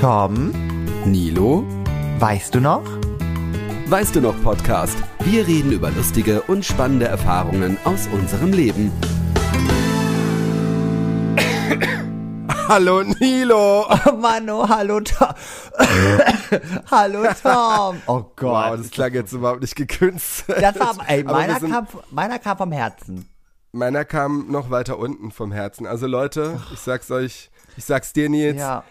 Tom, Nilo, weißt du noch? weißt du noch Podcast? Wir reden über lustige und spannende Erfahrungen aus unserem Leben. Hallo Nilo. Oh Mann, oh, hallo Tom. hallo Tom. Oh Wow, Gott. das klang jetzt überhaupt nicht gekünstelt. das war, ey, meiner sind- kam, meiner kam vom Herzen. Meiner kam noch weiter unten vom Herzen. Also Leute, ich sag's euch, ich sag's dir Nils, Ja,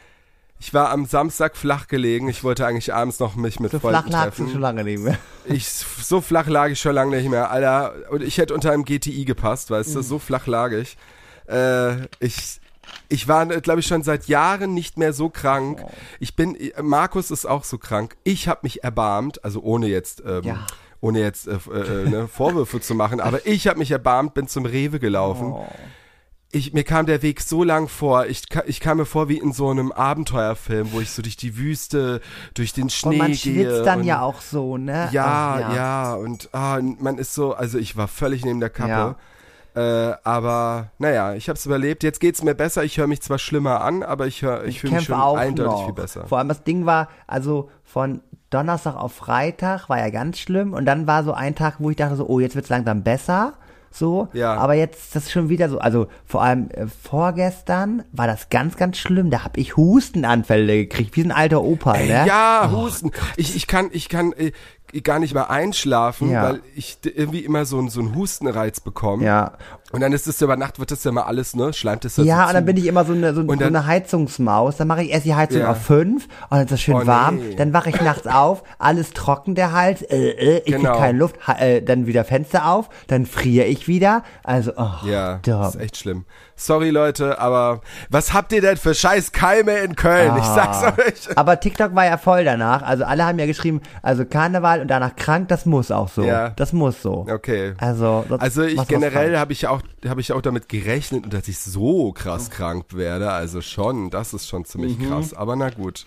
ich war am Samstag flach gelegen. Ich wollte eigentlich abends noch mich mit so Freunden flach lagst du treffen. schon lange nicht mehr. Ich, so flach lag ich schon lange nicht mehr, Alter. Und ich hätte unter einem GTI gepasst, weißt Mhm. du, so flach lag ich. Äh, ich, ich war, glaube ich, schon seit Jahren nicht mehr so krank. Oh. Ich bin, Markus ist auch so krank. Ich habe mich erbarmt, also ohne jetzt, ähm, Ja. ohne jetzt äh, äh, ne, Vorwürfe zu machen, aber ich habe mich erbarmt, bin zum Rewe gelaufen. Oh. Ich, mir kam der Weg so lang vor. Ich, ich kam mir vor wie in so einem Abenteuerfilm, wo ich so durch die Wüste, durch den Schnee Und man schwitzt dann und ja auch so, ne? ja, Ach, ja, und ah, man ist so, also ich war völlig neben der Kappe. Ja. Äh, aber naja, ich habe es überlebt. Jetzt geht's mir besser. Ich höre mich zwar schlimmer an, aber ich, hör, ich, fühle mich schon eindeutig noch. viel besser. Vor allem das Ding war, also von Donnerstag auf Freitag war ja ganz schlimm und dann war so ein Tag, wo ich dachte so, oh, jetzt wird's langsam besser. So, Ja. aber jetzt ist das schon wieder so, also vor allem äh, vorgestern war das ganz, ganz schlimm. Da hab ich Hustenanfälle gekriegt, wie so ein alter Opa, ne? Ja, Husten. ich, ich kann, ich kann äh, gar nicht mehr einschlafen, Ja. weil ich irgendwie immer so, so einen Hustenreiz bekomme. Ja, Und dann ist es ja über Nacht, wird das ja mal alles, ne? Schleimt es ja, so und dann bin ich immer so eine, so, so dann- eine Heizungsmaus. Dann mache ich erst die Heizung Ja. auf fünf und dann ist das schön Oh, nee. warm. Dann wache ich nachts auf, alles trocken der Hals, äh, äh, ich Genau. krieg keine Luft, äh, dann wieder Fenster auf, dann friere ich wieder. Also, oh, Ja, da- das ist echt schlimm. Sorry Leute, aber was habt ihr denn für scheiß Keime in Köln? Ich sag's Ah. euch. Aber TikTok war ja voll danach. Also alle haben ja geschrieben, also Karneval und danach krank, das muss auch so. Ja. Das muss so. Okay. Also, Also ich generell habe ich ja auch habe ich auch damit gerechnet, dass ich so krass krank werde. Also schon, das ist schon ziemlich Mhm. krass. Aber na gut.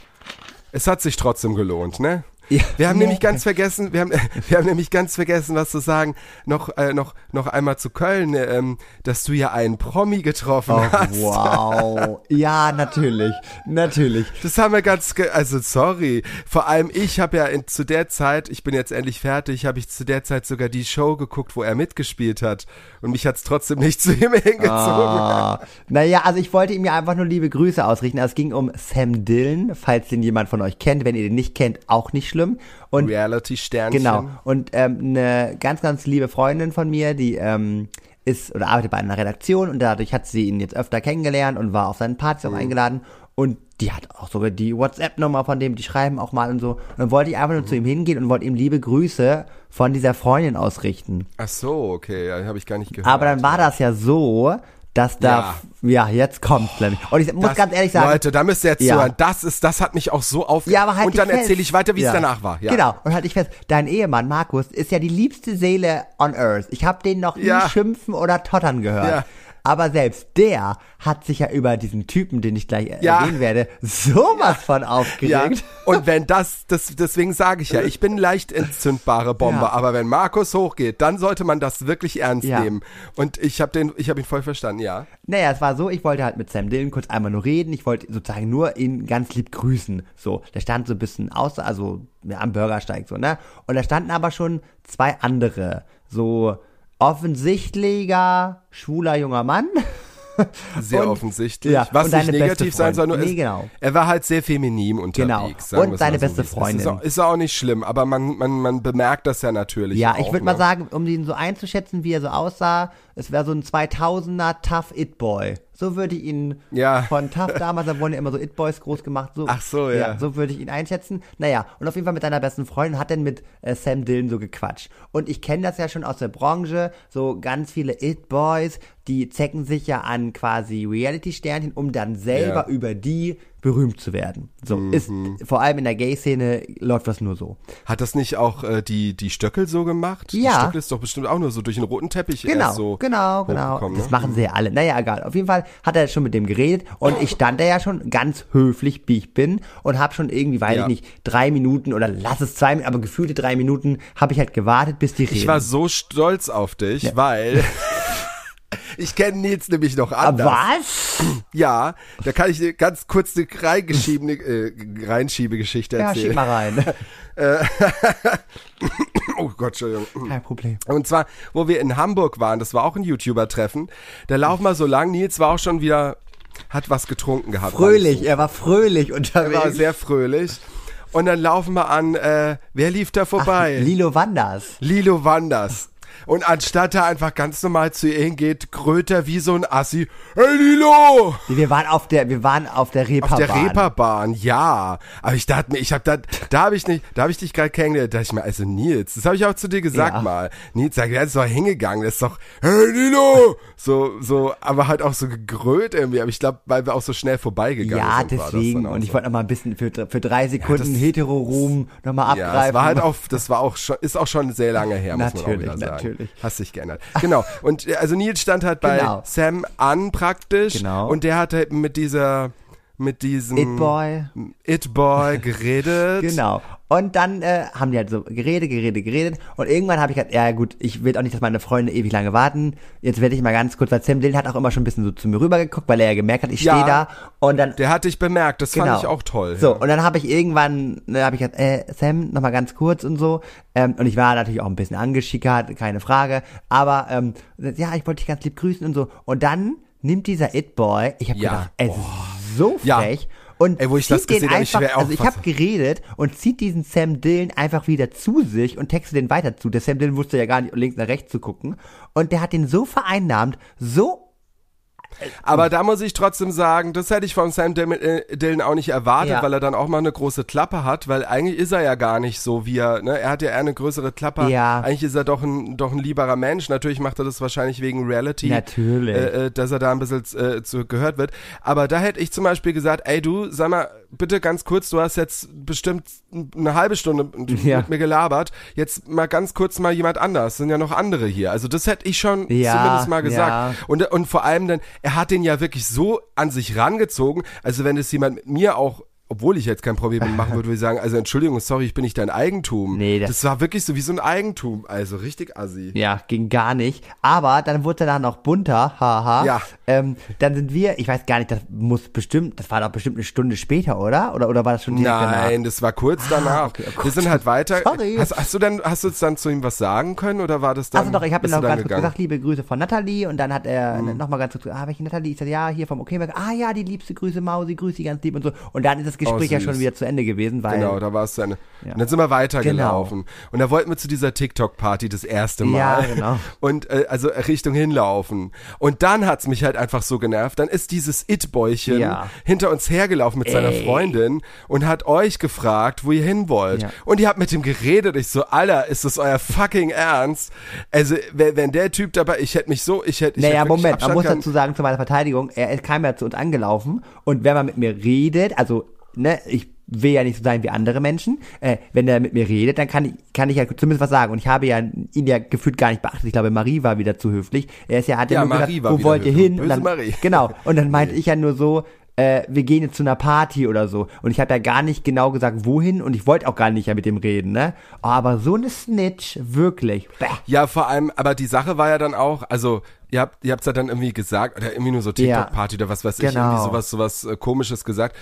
Es hat sich trotzdem gelohnt, ne? Ja. Wir haben nämlich ganz vergessen, wir haben, wir haben nämlich ganz vergessen, was zu sagen. Noch, äh, noch, noch einmal zu Köln, äh, ähm, dass du ja einen Promi getroffen Oh, hast. wow. Ja, natürlich. Natürlich. Das haben wir ganz, ge also sorry. Vor allem ich habe ja in, zu der Zeit, ich bin jetzt endlich fertig, habe ich zu der Zeit sogar die Show geguckt, wo er mitgespielt hat. Und mich hat's trotzdem nicht zu ihm hingezogen. Ah, naja, also ich wollte ihm ja einfach nur liebe Grüße ausrichten. Also es ging um Sam Dillon, falls den jemand von euch kennt. Wenn ihr den nicht kennt, auch nicht schlimm. Und Reality-Sternchen. Genau. Und ähm, eine ganz, ganz liebe Freundin von mir, die ähm, ist oder arbeitet bei einer Redaktion und dadurch hat sie ihn jetzt öfter kennengelernt und war auf seinen Partys Mhm. auch eingeladen. Und die hat auch sogar die WhatsApp-Nummer von dem, die schreiben auch mal und so. Und dann wollte ich einfach nur zu ihm hingehen und wollte ihm liebe Grüße von dieser Freundin ausrichten. Ach so, okay, ja, habe ich gar nicht gehört. Aber dann war das ja so, dass da, ja, jetzt kommt's nämlich. Und ich muss Das- ganz ehrlich sagen, Leute, da müsst ihr jetzt Ja. zuhören. Das ist, das hat mich auch so aufgeregt. Ja, aber halt Und dann erzähle ich weiter, wie ja. es danach war. Ja. Genau. Und halt ich fest, dein Ehemann Markus ist ja die liebste Seele on earth. Ich habe den noch nie Ja. schimpfen oder tottern gehört. Ja. Aber selbst der hat sich ja über diesen Typen, den ich gleich Ja. erwähnen werde, sowas von Ja, aufgeregt. und wenn das, das deswegen sage ich ja, ich bin leicht entzündbare Bombe, Ja. aber wenn Markus hochgeht, dann sollte man das wirklich ernst Ja. nehmen. Und ich habe den, ich habe ihn voll verstanden, ja. Naja, es war so, ich wollte halt mit Sam Dillon kurz einmal nur reden. Ich wollte sozusagen nur ihn ganz lieb grüßen. So, der stand so ein bisschen außer, also ja, am Bürgersteig so, ne? Und da standen aber schon zwei andere, so offensichtlicher, schwuler junger Mann. Sehr Und- offensichtlich. ja, Was nicht negativ sein soll, nur Freundin. ist, Nee, genau. er war halt sehr feminin Genau. unterwegs. sagen Und seine so, beste. Freundin. Ist auch, ist auch nicht schlimm, aber man, man, man bemerkt das ja natürlich. Ja, ich würde ne? mal sagen, um ihn so einzuschätzen, wie er so aussah, es wäre so ein 2000er Tough It Boy. So würde ich ihn Ja. von Tough damals, da wurden ja immer so It Boys groß gemacht. So, Ach so, ja. So würde ich ihn einschätzen. Naja, und auf jeden Fall mit seiner besten Freundin hat dann mit äh, Sam Dillon so gequatscht. Und ich kenne das ja schon aus der Branche, so ganz viele It Boys, die zecken sich ja an quasi Reality-Sternchen, um dann selber Ja. Über die berühmt zu werden. So ist, vor allem in der Gay-Szene läuft das nur so. Hat das nicht auch äh, die, die Stöckel so gemacht? Die Ja. Stöckel ist doch bestimmt auch nur so durch den roten Teppich Genau, erst so genau, genau. hochgekommen, Das ne? machen sie ja alle. Naja, egal. Auf jeden Fall hat er schon mit dem geredet und ich stand da ja schon ganz höflich, wie ich bin und habe schon irgendwie, weiß Ja. ich nicht, drei Minuten oder lass es zwei, aber gefühlte drei Minuten habe ich halt gewartet, bis die reden. Ich war so stolz auf dich, weil Ich kenne Nils nämlich noch Ah, anders. Was? Ja, da kann ich dir ganz kurz eine reingeschiebene, äh, Reinschiebegeschichte Ja, erzählen. schieb mal rein. oh Gott, Entschuldigung. Kein Problem. Und zwar, wo wir in Hamburg waren, das war auch ein YouTuber-Treffen, da laufen wir so lang, Nils war auch schon wieder, hat was getrunken gehabt. Fröhlich, er war fröhlich Er unterwegs. war sehr fröhlich. Und dann laufen wir an, äh, wer lief da vorbei? Lilo Wanders. Lilo Wanders. Und anstatt er einfach ganz normal zu ihr hingeht, grölt er wie so ein Assi. Hey Lilo! Wir waren auf der, wir waren auf der Auf Reeperbahn. der Reeperbahn, ja. Aber ich dachte mir, ich habe da, da habe ich nicht, da habe ich dich gerade kennengelernt. Da dachte ich mir, also Nils, das habe ich auch zu dir gesagt Ja. mal. Nils, sag, der ist doch hingegangen, das ist doch, hey Lilo! So, so, aber halt auch so gegrölt irgendwie. Aber ich glaube, weil wir auch so schnell vorbeigegangen Ja, sind. das deswegen. Und ich wollte noch mal ein bisschen für, für drei Sekunden das- Hetero-Ruhm noch mal abgreifen. Ja, das war halt auch, das war auch schon, ist auch schon sehr lange her, muss man auch Natürlich, wieder sagen. Natürlich. Hast dich geändert. Genau. Und äh, also Nils stand halt bei Genau. Sam an praktisch. Genau. Und der hat halt mit dieser, mit diesem It-Boy. It-Boy geredet. Genau. Und dann äh, haben die halt so geredet, geredet, geredet. Und irgendwann habe ich halt, ja gut, ich will auch nicht, dass meine Freunde ewig lange warten. Jetzt werde ich mal ganz kurz, weil Sam Dillon hat auch immer schon ein bisschen so zu mir rübergeguckt, weil er ja gemerkt hat, ich Ja. stehe da. Und dann Der hat dich bemerkt, das Genau. fand ich auch toll. So, ja. und dann habe ich irgendwann, ne, habe ich gesagt, äh, Sam, noch mal ganz kurz und so. Ähm, und ich war natürlich auch ein bisschen angeschickert, keine Frage. Aber ähm, ja, ich wollte dich ganz lieb grüßen und so. Und dann nimmt dieser It-Boy, ich habe Ja. gedacht, es ist so Ja. frech. Und Ey, wo ich zieht das den gesehen hab, ich einfach, auch also ich habe geredet und zieht diesen Sam Dillon einfach wieder zu sich und textet den weiter zu. Der Sam Dillon wusste ja gar nicht links nach rechts zu gucken. Und der hat den so vereinnahmt, so Aber da muss ich trotzdem sagen, das hätte ich von Sam Dillon, äh, Dillon auch nicht erwartet, Ja. weil er dann auch mal eine große Klappe hat, weil eigentlich ist er ja gar nicht so wie er, ne? Er hat ja eher eine größere Klappe. Ja. Eigentlich ist er doch ein, doch ein lieberer Mensch. Natürlich macht er das wahrscheinlich wegen Reality. Natürlich. Äh, äh, dass er da ein bisschen äh, zu gehört wird. Aber da hätte ich zum Beispiel gesagt, ey du, sag mal, bitte ganz kurz, du hast jetzt bestimmt eine halbe Stunde Ja. mit mir gelabert. Jetzt mal ganz kurz mal jemand anders. Sind ja noch andere hier. Also das hätte ich schon Ja, zumindest mal gesagt. ja. Und, und vor allem dann, er hat den ja wirklich so an sich rangezogen. Also wenn es jemand mit mir auch, obwohl ich jetzt kein Problem machen würde, würde ich sagen, also Entschuldigung, sorry, ich bin nicht dein Eigentum. Nee, das- das, war wirklich so wie so ein Eigentum. Also richtig assi. Ja, ging gar nicht. Aber dann wurde er dann noch bunter, haha. Ja. Ähm, dann sind wir, ich weiß gar nicht, das muss bestimmt, das war doch bestimmt eine Stunde später, oder? Oder, oder war das schon direkt Nein, danach? das war kurz danach. okay, oh wir sind halt weiter. Sorry. Hast, hast du denn, hast du jetzt dann zu ihm was sagen können oder war das dann? Also doch, ich habe ihm noch dann ganz kurz gesagt, liebe Grüße von Natalie und dann hat er Mhm. noch mal ganz kurz, ah, welche Natalie? Ich sagte, ja, hier vom Okayberg. Ah ja, die liebste Grüße, Mausi, grüße sie ganz lieb und so. Und dann ist das Gespräch ja süß. schon wieder zu Ende gewesen, weil Genau, da war es zu Ende. Ja. Und dann sind wir weitergelaufen. Genau. Und da wollten wir zu dieser TikTok-Party das erste Mal. Ja, genau. Und äh, also Richtung hinlaufen. Und dann hat's mich halt einfach so genervt. Dann ist dieses It-Bäuchen Ja. hinter uns hergelaufen mit seiner Ey. Freundin und hat euch gefragt, wo ihr hin wollt. Ja. Und ihr habt mit ihm geredet. Ich so, Alter, ist das euer fucking Ernst? Also, wenn, wenn der Typ dabei, ich hätte mich so, ich hätte, ich Naja, hätte Moment, man muss dazu sagen, zu meiner Verteidigung, er kam ja zu uns angelaufen und wenn man mit mir redet, also, ne, ich will ja nicht so sein wie andere Menschen, äh, wenn er mit mir redet, dann kann ich, kann ich ja zumindest was sagen und ich habe ja ihn ja gefühlt gar nicht beachtet, ich glaube, Marie war wieder zu höflich, er ist ja, hat ja, Ja, nur Marie gesagt, wo wollt ihr hin? Und dann, Marie. Genau, und dann meinte ich ja nur so, äh, wir gehen jetzt zu einer Party oder so. Und ich habe ja gar nicht genau gesagt, wohin und ich wollte auch gar nicht ja mit dem reden, ne? Oh, aber so eine Snitch, wirklich. Bäh. Ja, vor allem, aber die Sache war ja dann auch, also ihr habt ihr habt's ja dann irgendwie gesagt oder irgendwie nur so TikTok Party oder was weiß ich, Genau. irgendwie sowas sowas äh, komisches gesagt.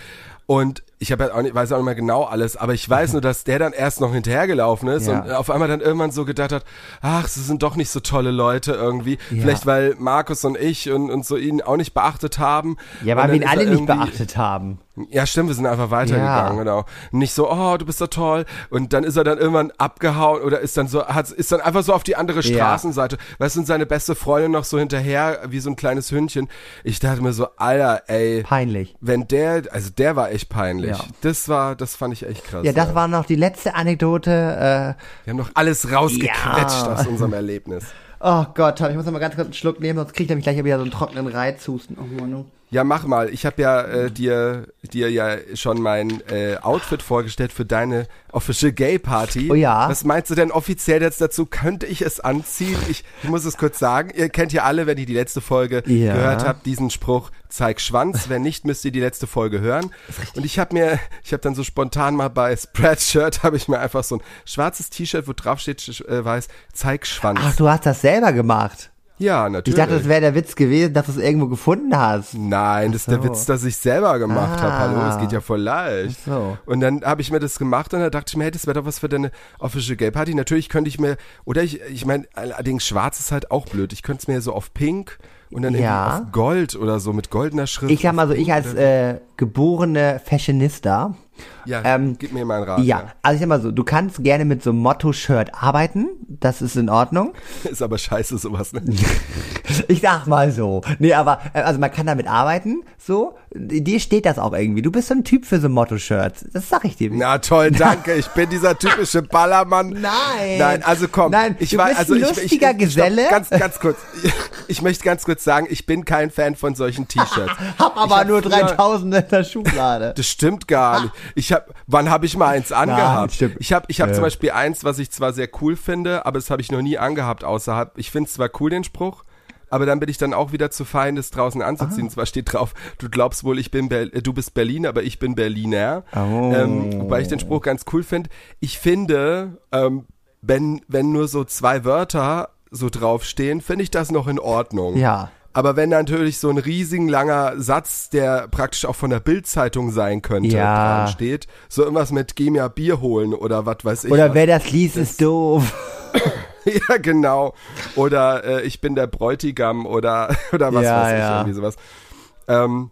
Und ich habe ja auch nicht, weiß auch nicht mehr genau alles, aber ich weiß nur, dass der dann erst noch hinterhergelaufen ist Ja. und auf einmal dann irgendwann so gedacht hat, ach, sie sind doch nicht so tolle Leute irgendwie. Ja. Vielleicht weil Markus und ich und, und so ihn auch nicht beachtet haben. Ja, weil wir ihn alle nicht beachtet haben. ja, stimmt, wir sind einfach weitergegangen, Ja. genau. Nicht so, oh, du bist so toll. Und dann ist er dann irgendwann abgehauen oder ist dann so, hat, ist dann einfach so auf die andere Ja. Straßenseite. Weißt du, und seine beste Freundin noch so hinterher, wie so ein kleines Hündchen. Ich dachte mir so, Alter, ey. Peinlich. Wenn der, also der war echt peinlich. Ja. Das war, das fand ich echt krass. Ja, das war noch die letzte Anekdote. Äh, Wir haben noch alles rausgequetscht Ja. aus unserem Erlebnis. oh Gott, ich muss noch mal ganz kurz einen Schluck nehmen, sonst kriege ich nämlich gleich wieder so einen trockenen Reizhusten. Oh Mann. Ja, mach mal. Ich habe ja äh, dir dir ja schon mein äh, Outfit vorgestellt für deine Official Gay Party. Oh ja. Was meinst du denn offiziell jetzt dazu? Könnte ich es anziehen? Ich, ich muss es kurz sagen. Ihr kennt ja alle, wenn ihr die letzte Folge Ja. gehört habt, diesen Spruch: Zeig Schwanz. Wenn nicht, müsst ihr die letzte Folge hören. Und ich habe mir, ich habe dann so spontan mal bei Spreadshirt habe ich mir einfach so ein schwarzes T-Shirt, wo drauf steht äh, weiß: Zeig Schwanz. Ach, du hast das selber gemacht. Ja, Ich natürlich. dachte, das wäre der Witz gewesen, dass du es irgendwo gefunden hast. Nein, das ist der so. Witz, dass ich selber gemacht habe. Hallo, das geht ja voll leicht. So. Und dann habe ich mir das gemacht und da dachte ich mir, hey, das wäre doch was für deine Official Gay Party. Natürlich könnte ich mir, oder ich, ich meine, allerdings schwarz ist halt auch blöd. Ich könnte es mir so auf pink und dann Ja. irgendwie auf Gold oder so mit goldener Schrift. Ich sag mal so, ich als äh, geborene Fashionista, ja, ähm, gib mir mal einen Rat. ja, also ich sag mal so, du kannst gerne mit so einem Motto-Shirt arbeiten, das ist in Ordnung. Ist aber scheiße sowas, ne? Ich sag mal so. Nee, aber, äh, also man kann damit arbeiten, so. Dir steht das auch irgendwie. Du bist so ein Typ für so Motto-Shirts. Das sag ich dir. Na toll, danke. Ich bin dieser typische Ballermann. Nein. Nein, also komm. Nein, ich du war, bist also ein lustiger ich, ich, Geselle. Stopp, ganz, ganz kurz. Ich möchte ganz kurz sagen, ich bin kein Fan von solchen T-Shirts. Hab aber nur früher- 3000 in der Schublade. Das stimmt gar nicht. Ich hab, wann habe ich mal eins angehabt? stimmt. ich habe ich hab Ja. zum Beispiel eins, was ich zwar sehr cool finde, aber das habe ich noch nie angehabt außerhalb. Ich finde es zwar cool, den Spruch, aber dann bin ich dann auch wieder zu fein, das draußen anzuziehen. Zwar steht drauf, du glaubst wohl, ich bin Ber äh, du bist Berlin, aber ich bin Berliner. Oh. Ähm, wobei ich den Spruch ganz cool finde. Ich finde, ähm, wenn, wenn nur so zwei Wörter so draufstehen, finde ich das noch in Ordnung. Ja. Aber wenn natürlich so ein riesigen langer Satz, der praktisch auch von der Bildzeitung sein könnte, Ja. dran steht, so irgendwas mit geh mir Bier holen oder was weiß ich. Oder wer das liest, ist doof. ja, genau. Oder äh, ich bin der Bräutigam oder oder was Ja, weiß ich, ja. irgendwie sowas. Ähm,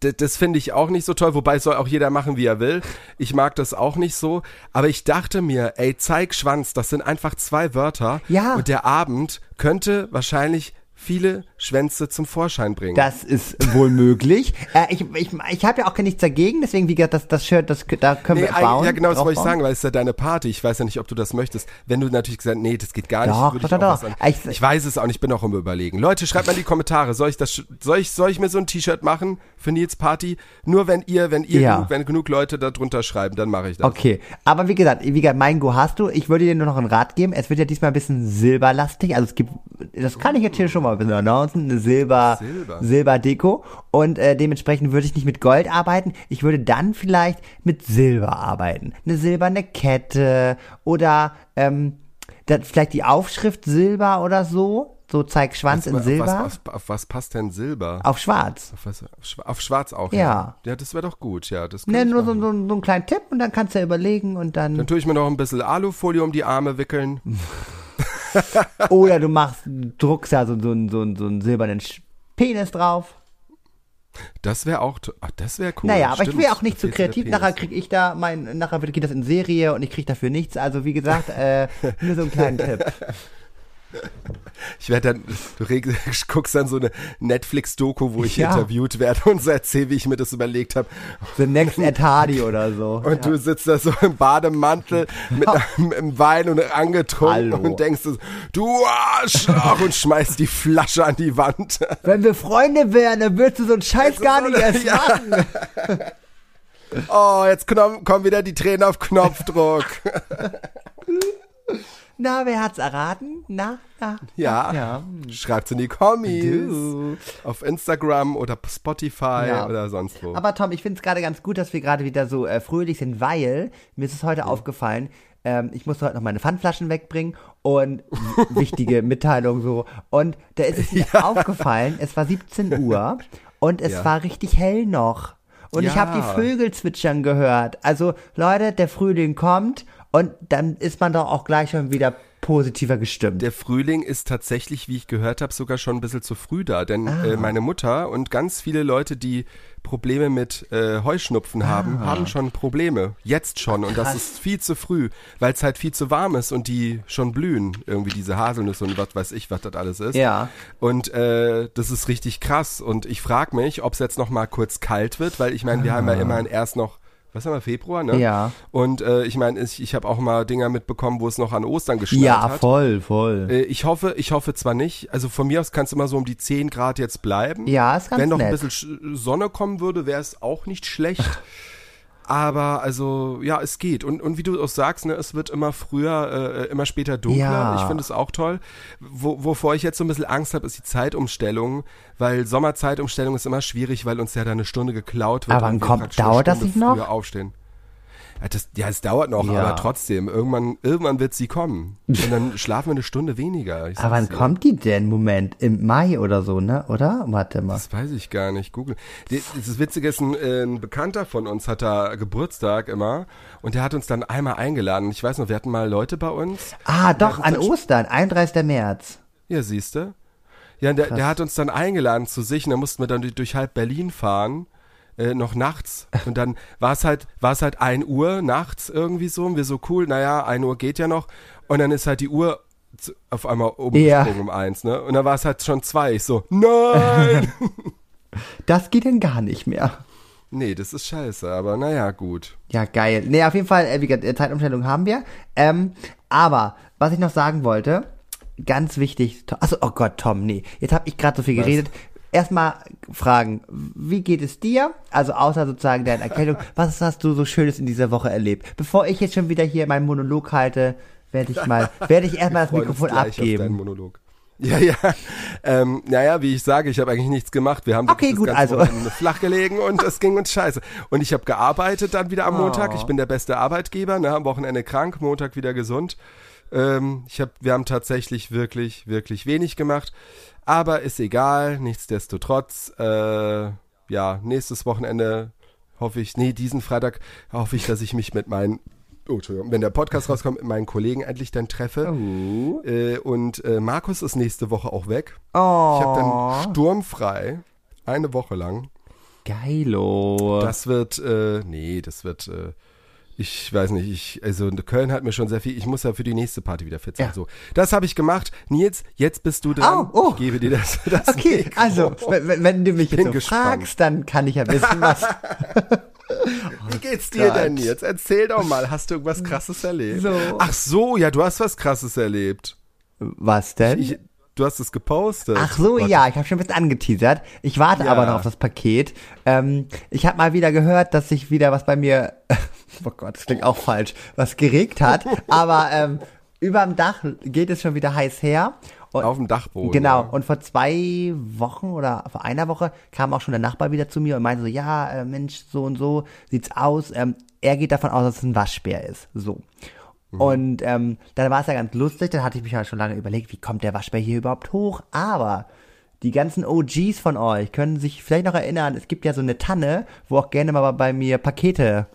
das finde ich auch nicht so toll, wobei soll auch jeder machen, wie er will. Ich mag das auch nicht so. Aber ich dachte mir, ey, zeig Schwanz, das sind einfach zwei Wörter. Ja. Und der Abend könnte wahrscheinlich viele Schwänze zum Vorschein bringen. Das ist wohl möglich. Äh, ich ich, ich habe ja auch gar nichts dagegen, deswegen, wie gesagt, das, das Shirt, das, da können Nee, wir bauen. ja genau, das wollte ich sagen, weil es ist ja deine Party. Ich weiß ja nicht, ob du das möchtest. Wenn du natürlich gesagt, nee, das geht gar nicht, Doch, ich doch, doch, doch. Ich- Ich, weiß es auch nicht, ich bin auch im Überlegen. Leute, schreibt mal in die Kommentare, soll ich das, soll ich, soll ich mir so ein T-Shirt machen für Nils Party? Nur wenn ihr, wenn ihr Ja. genug, wenn genug Leute da drunter schreiben, dann mache ich das. Okay, aber wie gesagt, wie gesagt, mein Go hast du. Ich würde dir nur noch einen Rat geben. Es wird ja diesmal ein bisschen silberlastig. Also es gibt, das kann ich jetzt hier schon mal ein bisschen announcen, eine Silber, Silber. Silberdeko. Und äh, dementsprechend würde ich nicht mit Gold arbeiten. Ich würde dann vielleicht mit Silber arbeiten. Eine silberne Kette oder ähm, vielleicht die Aufschrift Silber oder so. So zeig Schwanz in auf, Silber. was, auf, auf was passt denn Silber? auf Schwarz. Auf, was, auf, Schwa- auf Schwarz auch, Ja. Ja, das wäre doch gut, ja. Das Ne, nur so, so, so einen kleinen Tipp und dann kannst du ja überlegen und dann. Dann tue ich mir noch ein bisschen Alufolie um die Arme wickeln. Oder du machst, druckst da so, so, so, so einen silbernen Penis drauf. Das wäre auch, ach, das wäre cool. naja, aber ich Stimmt, will auch nicht zu so kreativ. Nachher krieg ich da mein, nachher geht das in Serie und ich krieg dafür nichts. Also wie gesagt, äh, nur so einen kleinen Tipp. Ich werde dann, du guckst dann so eine Netflix-Doku, wo ich Ja. interviewt werde und so erzähle, wie ich mir das überlegt habe. The Next Ed Hardy oder so. Und du sitzt da so im Bademantel mit einem Wein und angetrunken Hallo. und denkst so, du Arschloch und schmeißt die Flasche an die Wand. Wenn wir Freunde wären, dann würdest du so einen Scheiß gar so nicht erst ja. machen. Oh, jetzt kommen wieder die Tränen auf Knopfdruck. Na, wer hat's erraten? Na, na. Ja, Ja. schreibt's in die Kommis. Auf Instagram oder Spotify Ja. oder sonst wo. Aber Tom, ich finde es gerade ganz gut, dass wir gerade wieder so äh, fröhlich sind, weil mir ist es heute aufgefallen, ähm, ich musste heute noch meine Pfandflaschen wegbringen und wichtige Mitteilung so. Und da ist es mir aufgefallen, es war 17 Uhr und es Ja. war richtig hell noch. Und ich habe die Ja. Vögel zwitschern gehört. Also Leute, der Frühling kommt und dann ist man doch auch gleich schon wieder positiver gestimmt. Der Frühling ist tatsächlich, wie ich gehört habe, sogar schon ein bisschen zu früh da. Denn Ah. äh, meine Mutter und ganz viele Leute, die Probleme mit äh, Heuschnupfen Ah. haben, haben schon Probleme. Jetzt schon. und das ist viel zu früh, weil es halt viel zu warm ist und die schon blühen. Irgendwie diese Haselnüsse und was weiß ich, was das alles ist. Ja. Und äh, das ist richtig krass. Und ich frage mich, ob es jetzt noch mal kurz kalt wird, weil ich meine, wir haben ja immerhin erst noch, was haben wir, Februar, ne? Ja. Und äh, ich meine, ich, ich habe auch mal Dinger mitbekommen, wo es noch an Ostern geschneit Ja, hat. voll, voll. Äh, Ich hoffe, ich hoffe zwar nicht. Also von mir aus kann es immer so um die 10 Grad jetzt bleiben. Ja, ist ganz Wenn noch ein nett. bisschen Sch- Sonne kommen würde, wäre es auch nicht schlecht. Aber also, ja, es geht. Und, und wie du auch sagst, ne, es wird immer früher, äh, immer später dunkler. Ja. Ich finde es auch toll. Wo, wovor ich jetzt so ein bisschen Angst habe, ist die Zeitumstellung. Weil Sommerzeitumstellung ist immer schwierig, weil uns ja da eine Stunde geklaut wird. Aber praktisch eine dauert das nicht noch? aufstehen. Ja, das, ja, es dauert noch, Ja. aber trotzdem, irgendwann, irgendwann wird sie kommen. Und dann schlafen wir eine Stunde weniger. Aber wann dir. kommt die denn? Moment, im Mai oder so, ne? Oder? Warte mal. Das weiß ich gar nicht. Google. Das Witzige ist, ein, äh, ein Bekannter von uns hat da Geburtstag immer und der hat uns dann einmal eingeladen. Ich weiß noch, wir hatten mal Leute bei uns. Ah, doch, an Ostern, 31. März. Ja, siehste. Ja, der, der hat uns dann eingeladen zu sich und dann mussten wir dann durch- durch halb Berlin fahren. Äh, noch nachts. Und dann war es halt, war es halt 1 Uhr nachts irgendwie so. Und wir so cool, naja, 1 Uhr geht ja noch. Und dann ist halt die Uhr auf einmal Ja. umgesprungen um eins, ne? Und dann war es halt schon zwei. Ich so, nein! Das geht denn gar nicht mehr. nee, das ist scheiße, aber naja, gut. Ja, geil. Nee, auf jeden Fall, äh, wie gesagt, äh, Zeitumstellung haben wir. Ähm, aber, was ich noch sagen wollte, ganz wichtig, achso, oh Gott, Tom, nee, jetzt habe ich gerade so viel Was? Erstmal fragen, wie geht es dir? Also außer sozusagen deiner Erkältung, was hast du so Schönes in dieser Woche erlebt? Bevor ich jetzt schon wieder hier meinen Monolog halte, werde ich mal, werde ich erstmal das Mikrofon gleich Auf deinen abgeben. Monolog. Ja, ja. Ähm, naja, wie ich sage, ich habe eigentlich nichts gemacht. Wir haben Okay, gut, also. Flach gelegen und es ging uns scheiße. Und ich habe gearbeitet dann wieder am Oh. Montag. Ich bin der beste Arbeitgeber, ne, am Wochenende krank, Montag wieder gesund. Ähm, ich hab, wir haben tatsächlich wirklich, wirklich wenig gemacht. Aber ist egal, nichtsdestotrotz. Äh, ja, nächstes Wochenende hoffe ich, nee, diesen Freitag hoffe ich, dass ich mich mit meinen, oh, Entschuldigung, wenn der Podcast rauskommt, mit meinen Kollegen endlich dann treffe. Oh. Äh, und äh, Markus ist nächste Woche auch weg. Oh, Ich habe dann sturmfrei. Eine Woche lang. geilo. Das wird, äh, nee, das wird, äh, ich weiß nicht, ich, also Köln hat mir schon sehr viel, ich muss ja für die nächste Party wieder fit sein. Ja. So, das habe ich gemacht. Nils, jetzt bist du dran. Oh, oh. Ich gebe dir das. das Okay, Mikro. also, wenn, wenn- du mich jetzt so gespannt. fragst, dann kann ich ja wissen, was. Wie geht's dir Gott. denn jetzt? Erzähl doch mal, hast du irgendwas krasses erlebt? So. Ach so, ja, du hast was krasses erlebt. Was denn? Ich, du hast es gepostet. Ach so, Gott. ja, ich habe schon ein bisschen angeteasert. Ich warte Ja. aber noch auf das Paket. Ähm, ich habe mal wieder gehört, dass sich wieder was bei mir, oh Gott, das klingt auch falsch, was geregt hat. aber ähm, überm Dach geht es schon wieder heiß her. Und, Auf dem Dachboden. Genau, ja. und vor zwei Wochen oder vor einer Woche kam auch schon der Nachbar wieder zu mir und meinte so, ja, äh, Mensch, so und so sieht's aus. Ähm, er geht davon aus, dass es ein Waschbär ist. So. Mhm. Und ähm, dann war es ja ganz lustig, dann hatte ich mich ja schon lange überlegt, wie kommt der Waschbär hier überhaupt hoch? Aber die ganzen OGs von euch können sich vielleicht noch erinnern, es gibt ja so eine Tanne, wo auch gerne mal bei mir Pakete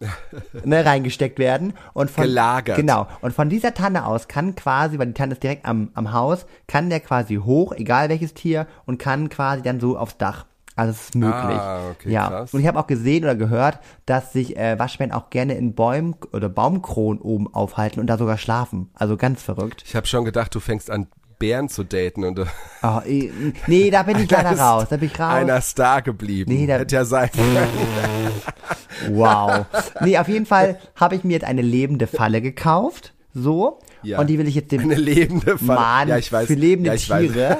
ne, reingesteckt werden. Und von, Gelagert. Genau. Und von dieser Tanne aus kann quasi, weil die Tanne ist direkt am, am Haus, kann der quasi hoch, egal welches Tier, und kann quasi dann so aufs Dach. Also es ist möglich. Ah, okay, ja. krass. Und ich habe auch gesehen oder gehört, dass sich äh, Waschbären auch gerne in Bäumen oder Baumkronen oben aufhalten und da sogar schlafen. Also ganz verrückt. Ich habe schon gedacht, du fängst an, Bären zu daten und Oh, nee, da bin ich leider raus. Da bin ich raus. einer Star geblieben. Nee, da- Hätte ja sein können. Wow. Nee, auf jeden Fall habe ich mir jetzt eine lebende Falle gekauft. So. Ja. Und die will ich jetzt dem Eine lebende Falle. Mann, ja, ich weiß. für lebende ja, ich weiß.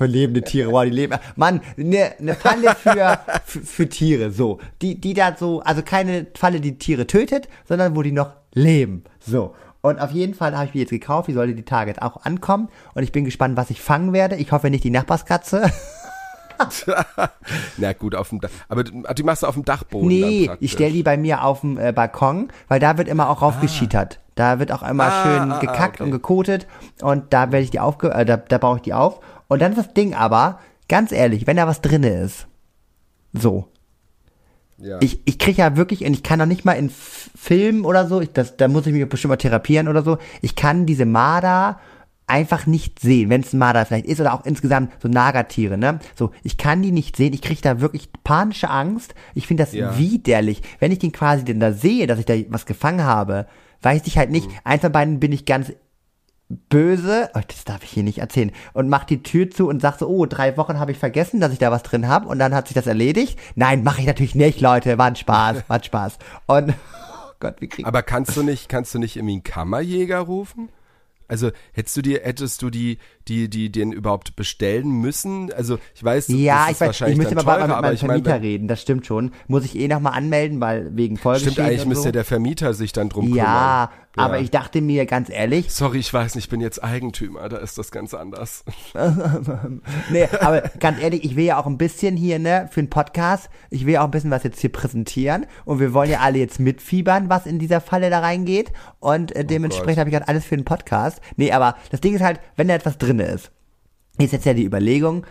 Für lebende Tiere, wow, die leben. Mann, eine ne Falle für, für, für Tiere, so. Die, die da so, also keine Falle, die Tiere tötet, sondern wo die noch leben. So. Und auf jeden Fall habe ich die jetzt gekauft, die sollte die Tage jetzt auch ankommen. Und ich bin gespannt, was ich fangen werde. Ich hoffe nicht die Nachbarskatze. Na gut, auf dem Dach. Aber die machst du auf dem Dachboden. Nee, ich stelle die bei mir auf dem äh, Balkon, weil da wird immer auch raufgeschietert. Da wird auch immer Ah, schön ah, ah, gekackt okay. und gekotet und da werde ich die aufge äh, da, da baue ich die auf. Und dann ist das Ding aber, ganz ehrlich, wenn da was drinne ist, so, Ja. ich, ich kriege ja wirklich, und ich kann noch nicht mal in F Filmen oder so, ich, das, da muss ich mich bestimmt mal therapieren oder so, ich kann diese Marder einfach nicht sehen, wenn es ein Marder vielleicht ist oder auch insgesamt so Nagertiere, ne? So, ich kann die nicht sehen, ich kriege da wirklich panische Angst. Ich finde das Ja. widerlich. Wenn ich den quasi denn da sehe, dass ich da was gefangen habe, weiß ich halt nicht, Mhm. eins von beiden bin ich ganz böse, oh, das darf ich hier nicht erzählen, und mach die Tür zu und sag so, oh, drei Wochen habe ich vergessen, dass ich da was drin habe und dann hat sich das erledigt. Nein, mache ich natürlich nicht, Leute, war ein Spaß, war ein Spaß. Und, oh Gott, wie kriegen Aber kannst du nicht, kannst du nicht irgendwie einen Kammerjäger rufen? Also hättest du dir, hättest du die, die, die den überhaupt bestellen müssen? Also ich weiß, Ja, ich weiß, ich müsste mal teurer, mit aber meinem Vermieter reden, das stimmt schon. Muss ich eh nochmal anmelden, weil wegen Folgeschäden stimmt eigentlich und müsste so. der Vermieter sich dann drum Ja, kümmern. aber ich dachte mir ganz ehrlich, Sorry, ich weiß nicht, ich bin jetzt Eigentümer, da ist das ganz anders. nee, aber ganz ehrlich, ich will ja auch ein bisschen hier, ne, für den Podcast, ich will ja auch ein bisschen was jetzt hier präsentieren und wir wollen ja alle jetzt mitfiebern, was in dieser Falle da reingeht und äh, dementsprechend habe ich gerade alles für den Podcast. Nee, aber das Ding ist halt, wenn da etwas drin ist, ist jetzt ja die Überlegung,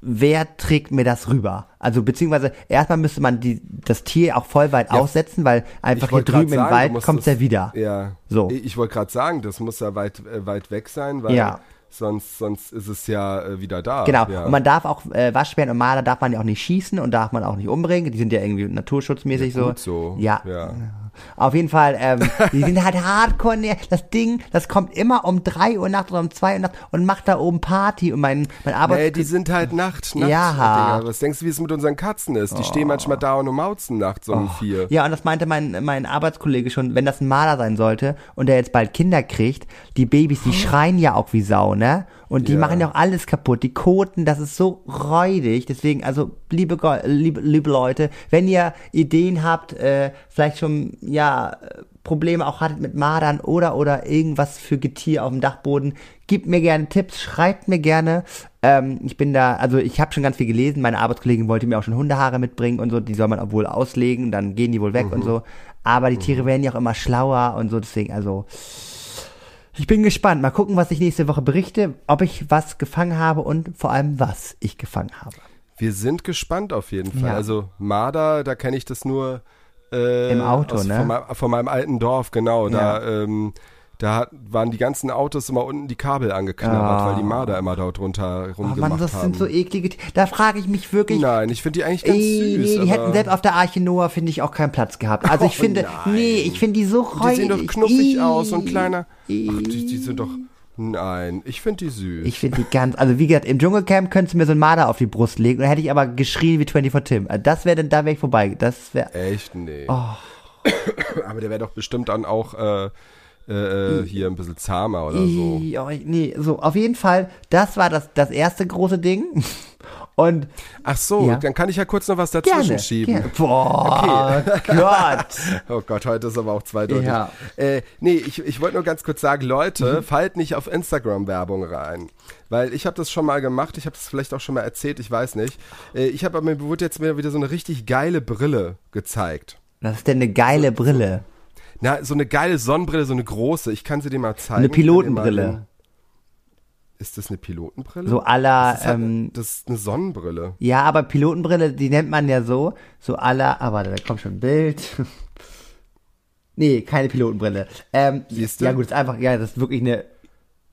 wer trägt mir das rüber? Also beziehungsweise erstmal müsste man die, das Tier auch voll weit aussetzen, weil einfach hier drüben im sagen, du Wald kommt's das- ja wieder. Ja. So. Ich, ich wollte gerade sagen, das muss ja weit, äh, weit weg sein, weil Ja. Sonst, sonst ist es ja äh, wieder da. Genau. Ja. Und man darf auch äh, Waschbären und Marder darf man ja auch nicht schießen und darf man auch nicht umbringen. Die sind ja irgendwie naturschutzmäßig Ja, gut so. so. Ja. Ja. Auf jeden Fall, ähm, die sind halt hardcore. Ne? Das Ding, das kommt immer um 3 Uhr nachts oder um 2 Uhr nachts und macht da oben Party und mein, mein Arbeits... Nee, die sind halt Nacht, Nacht. Ja. Digga. Was denkst du, wie es mit unseren Katzen ist? Die stehen manchmal da und umauzen nachts um vier. Ja, und das meinte mein, mein Arbeitskollege schon, wenn das ein Marder sein sollte und der jetzt bald Kinder kriegt, die Babys, die schreien ja auch wie Sau, ne? Und die Ja. machen ja auch alles kaputt. Die koten, das ist so räudig. Deswegen, also, liebe, liebe, liebe Leute, wenn ihr Ideen habt, äh, vielleicht schon, ja, Probleme auch hattet mit Mardern oder, oder irgendwas für Getier auf dem Dachboden, gebt mir gerne Tipps, schreibt mir gerne. Ähm, ich bin da, also ich habe schon ganz viel gelesen. Meine Arbeitskollegin wollte mir auch schon Hundehaare mitbringen und so. Die soll man auch wohl auslegen, dann gehen die wohl weg und so. Aber die Tiere werden ja auch immer schlauer und so. Deswegen, also ich bin gespannt. Mal gucken, was ich nächste Woche berichte, ob ich was gefangen habe und vor allem, was ich gefangen habe. Wir sind gespannt auf jeden Fall. Ja. Also Marder, da kenne ich das nur äh, Im Auto, ne? Von, von meinem alten Dorf, genau. Da, ähm, da waren die ganzen Autos immer unten die Kabel angeknabbert, Ah. weil die Marder immer dort drunter Oh rumgemacht Mann, das haben. sind so eklige Tiere. Da frage ich mich wirklich. Nein, ich finde die eigentlich ganz Ey, süß. nee, die hätten selbst auf der Arche Noah, finde ich, auch keinen Platz gehabt. Also ich Oh finde, nein. nee, ich finde die so räudig. die sehen doch knuffig Ih, aus und kleiner. Ach, die, die sind doch. Nein, ich finde die süß. Ich finde die ganz, also wie gesagt, im Dschungelcamp könntest du mir so ein Marder auf die Brust legen und dann hätte ich aber geschrien wie 24 Tim. Also Das wäre dann, da wäre ich vorbei. Das wäre, Echt? Nee. Oh. Aber der wäre doch bestimmt dann auch äh, äh, äh, hier ein bisschen zahmer oder so. Nee, so, auf jeden Fall, das war das, das erste große Ding. Und Ach so, Ja. dann kann ich ja kurz noch was dazwischen gerne, schieben. gerne. Boah, Gott. Oh Gott, heute ist aber auch zweideutig. Ja. Äh, nee, ich, ich wollte nur ganz kurz sagen, Leute, Mhm. fallt nicht auf Instagram-Werbung rein. Weil ich habe das schon mal gemacht, ich habe das vielleicht auch schon mal erzählt, ich weiß nicht. Äh, ich habe mir wurde jetzt mir wieder so eine richtig geile Brille gezeigt. Das ist denn eine geile Brille. Na, so eine geile Sonnenbrille, so eine große. Ich kann sie dir mal zeigen. Eine Pilotenbrille. Ist das eine Pilotenbrille? So aller, das ist, halt, ähm, das ist eine Sonnenbrille. ja, aber Pilotenbrille, die nennt man ja so, so aller, aber da kommt schon ein Bild. nee, keine Pilotenbrille. Ähm, Siehst du? ja gut, ist einfach, ja, das ist wirklich eine,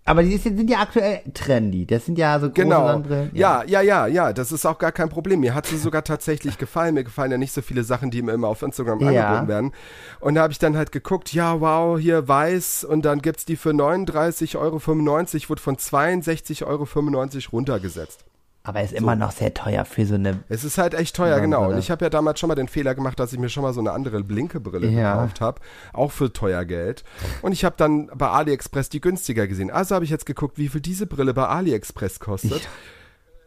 aber die sind ja aktuell trendy. Das sind ja so große Genau. Sonnenbrillen. Ja, ja, ja, ja, das ist auch gar kein Problem. Mir hat sie sogar tatsächlich gefallen. Mir gefallen ja nicht so viele Sachen, die mir immer auf Instagram Ja. angeboten werden. Und da habe ich dann halt geguckt, ja, wow, hier weiß und dann gibt's die für 39,95 Euro, wurde von 62,95 Euro runtergesetzt. Aber ist immer noch sehr teuer für so eine, Es ist halt echt teuer, genau. Und ich habe ja damals schon mal den Fehler gemacht, dass ich mir schon mal so eine andere blinke Brille Ja. gekauft habe, auch für teuer Geld. Und ich habe dann bei AliExpress die günstiger gesehen. Also habe ich jetzt geguckt, wie viel diese Brille bei AliExpress kostet.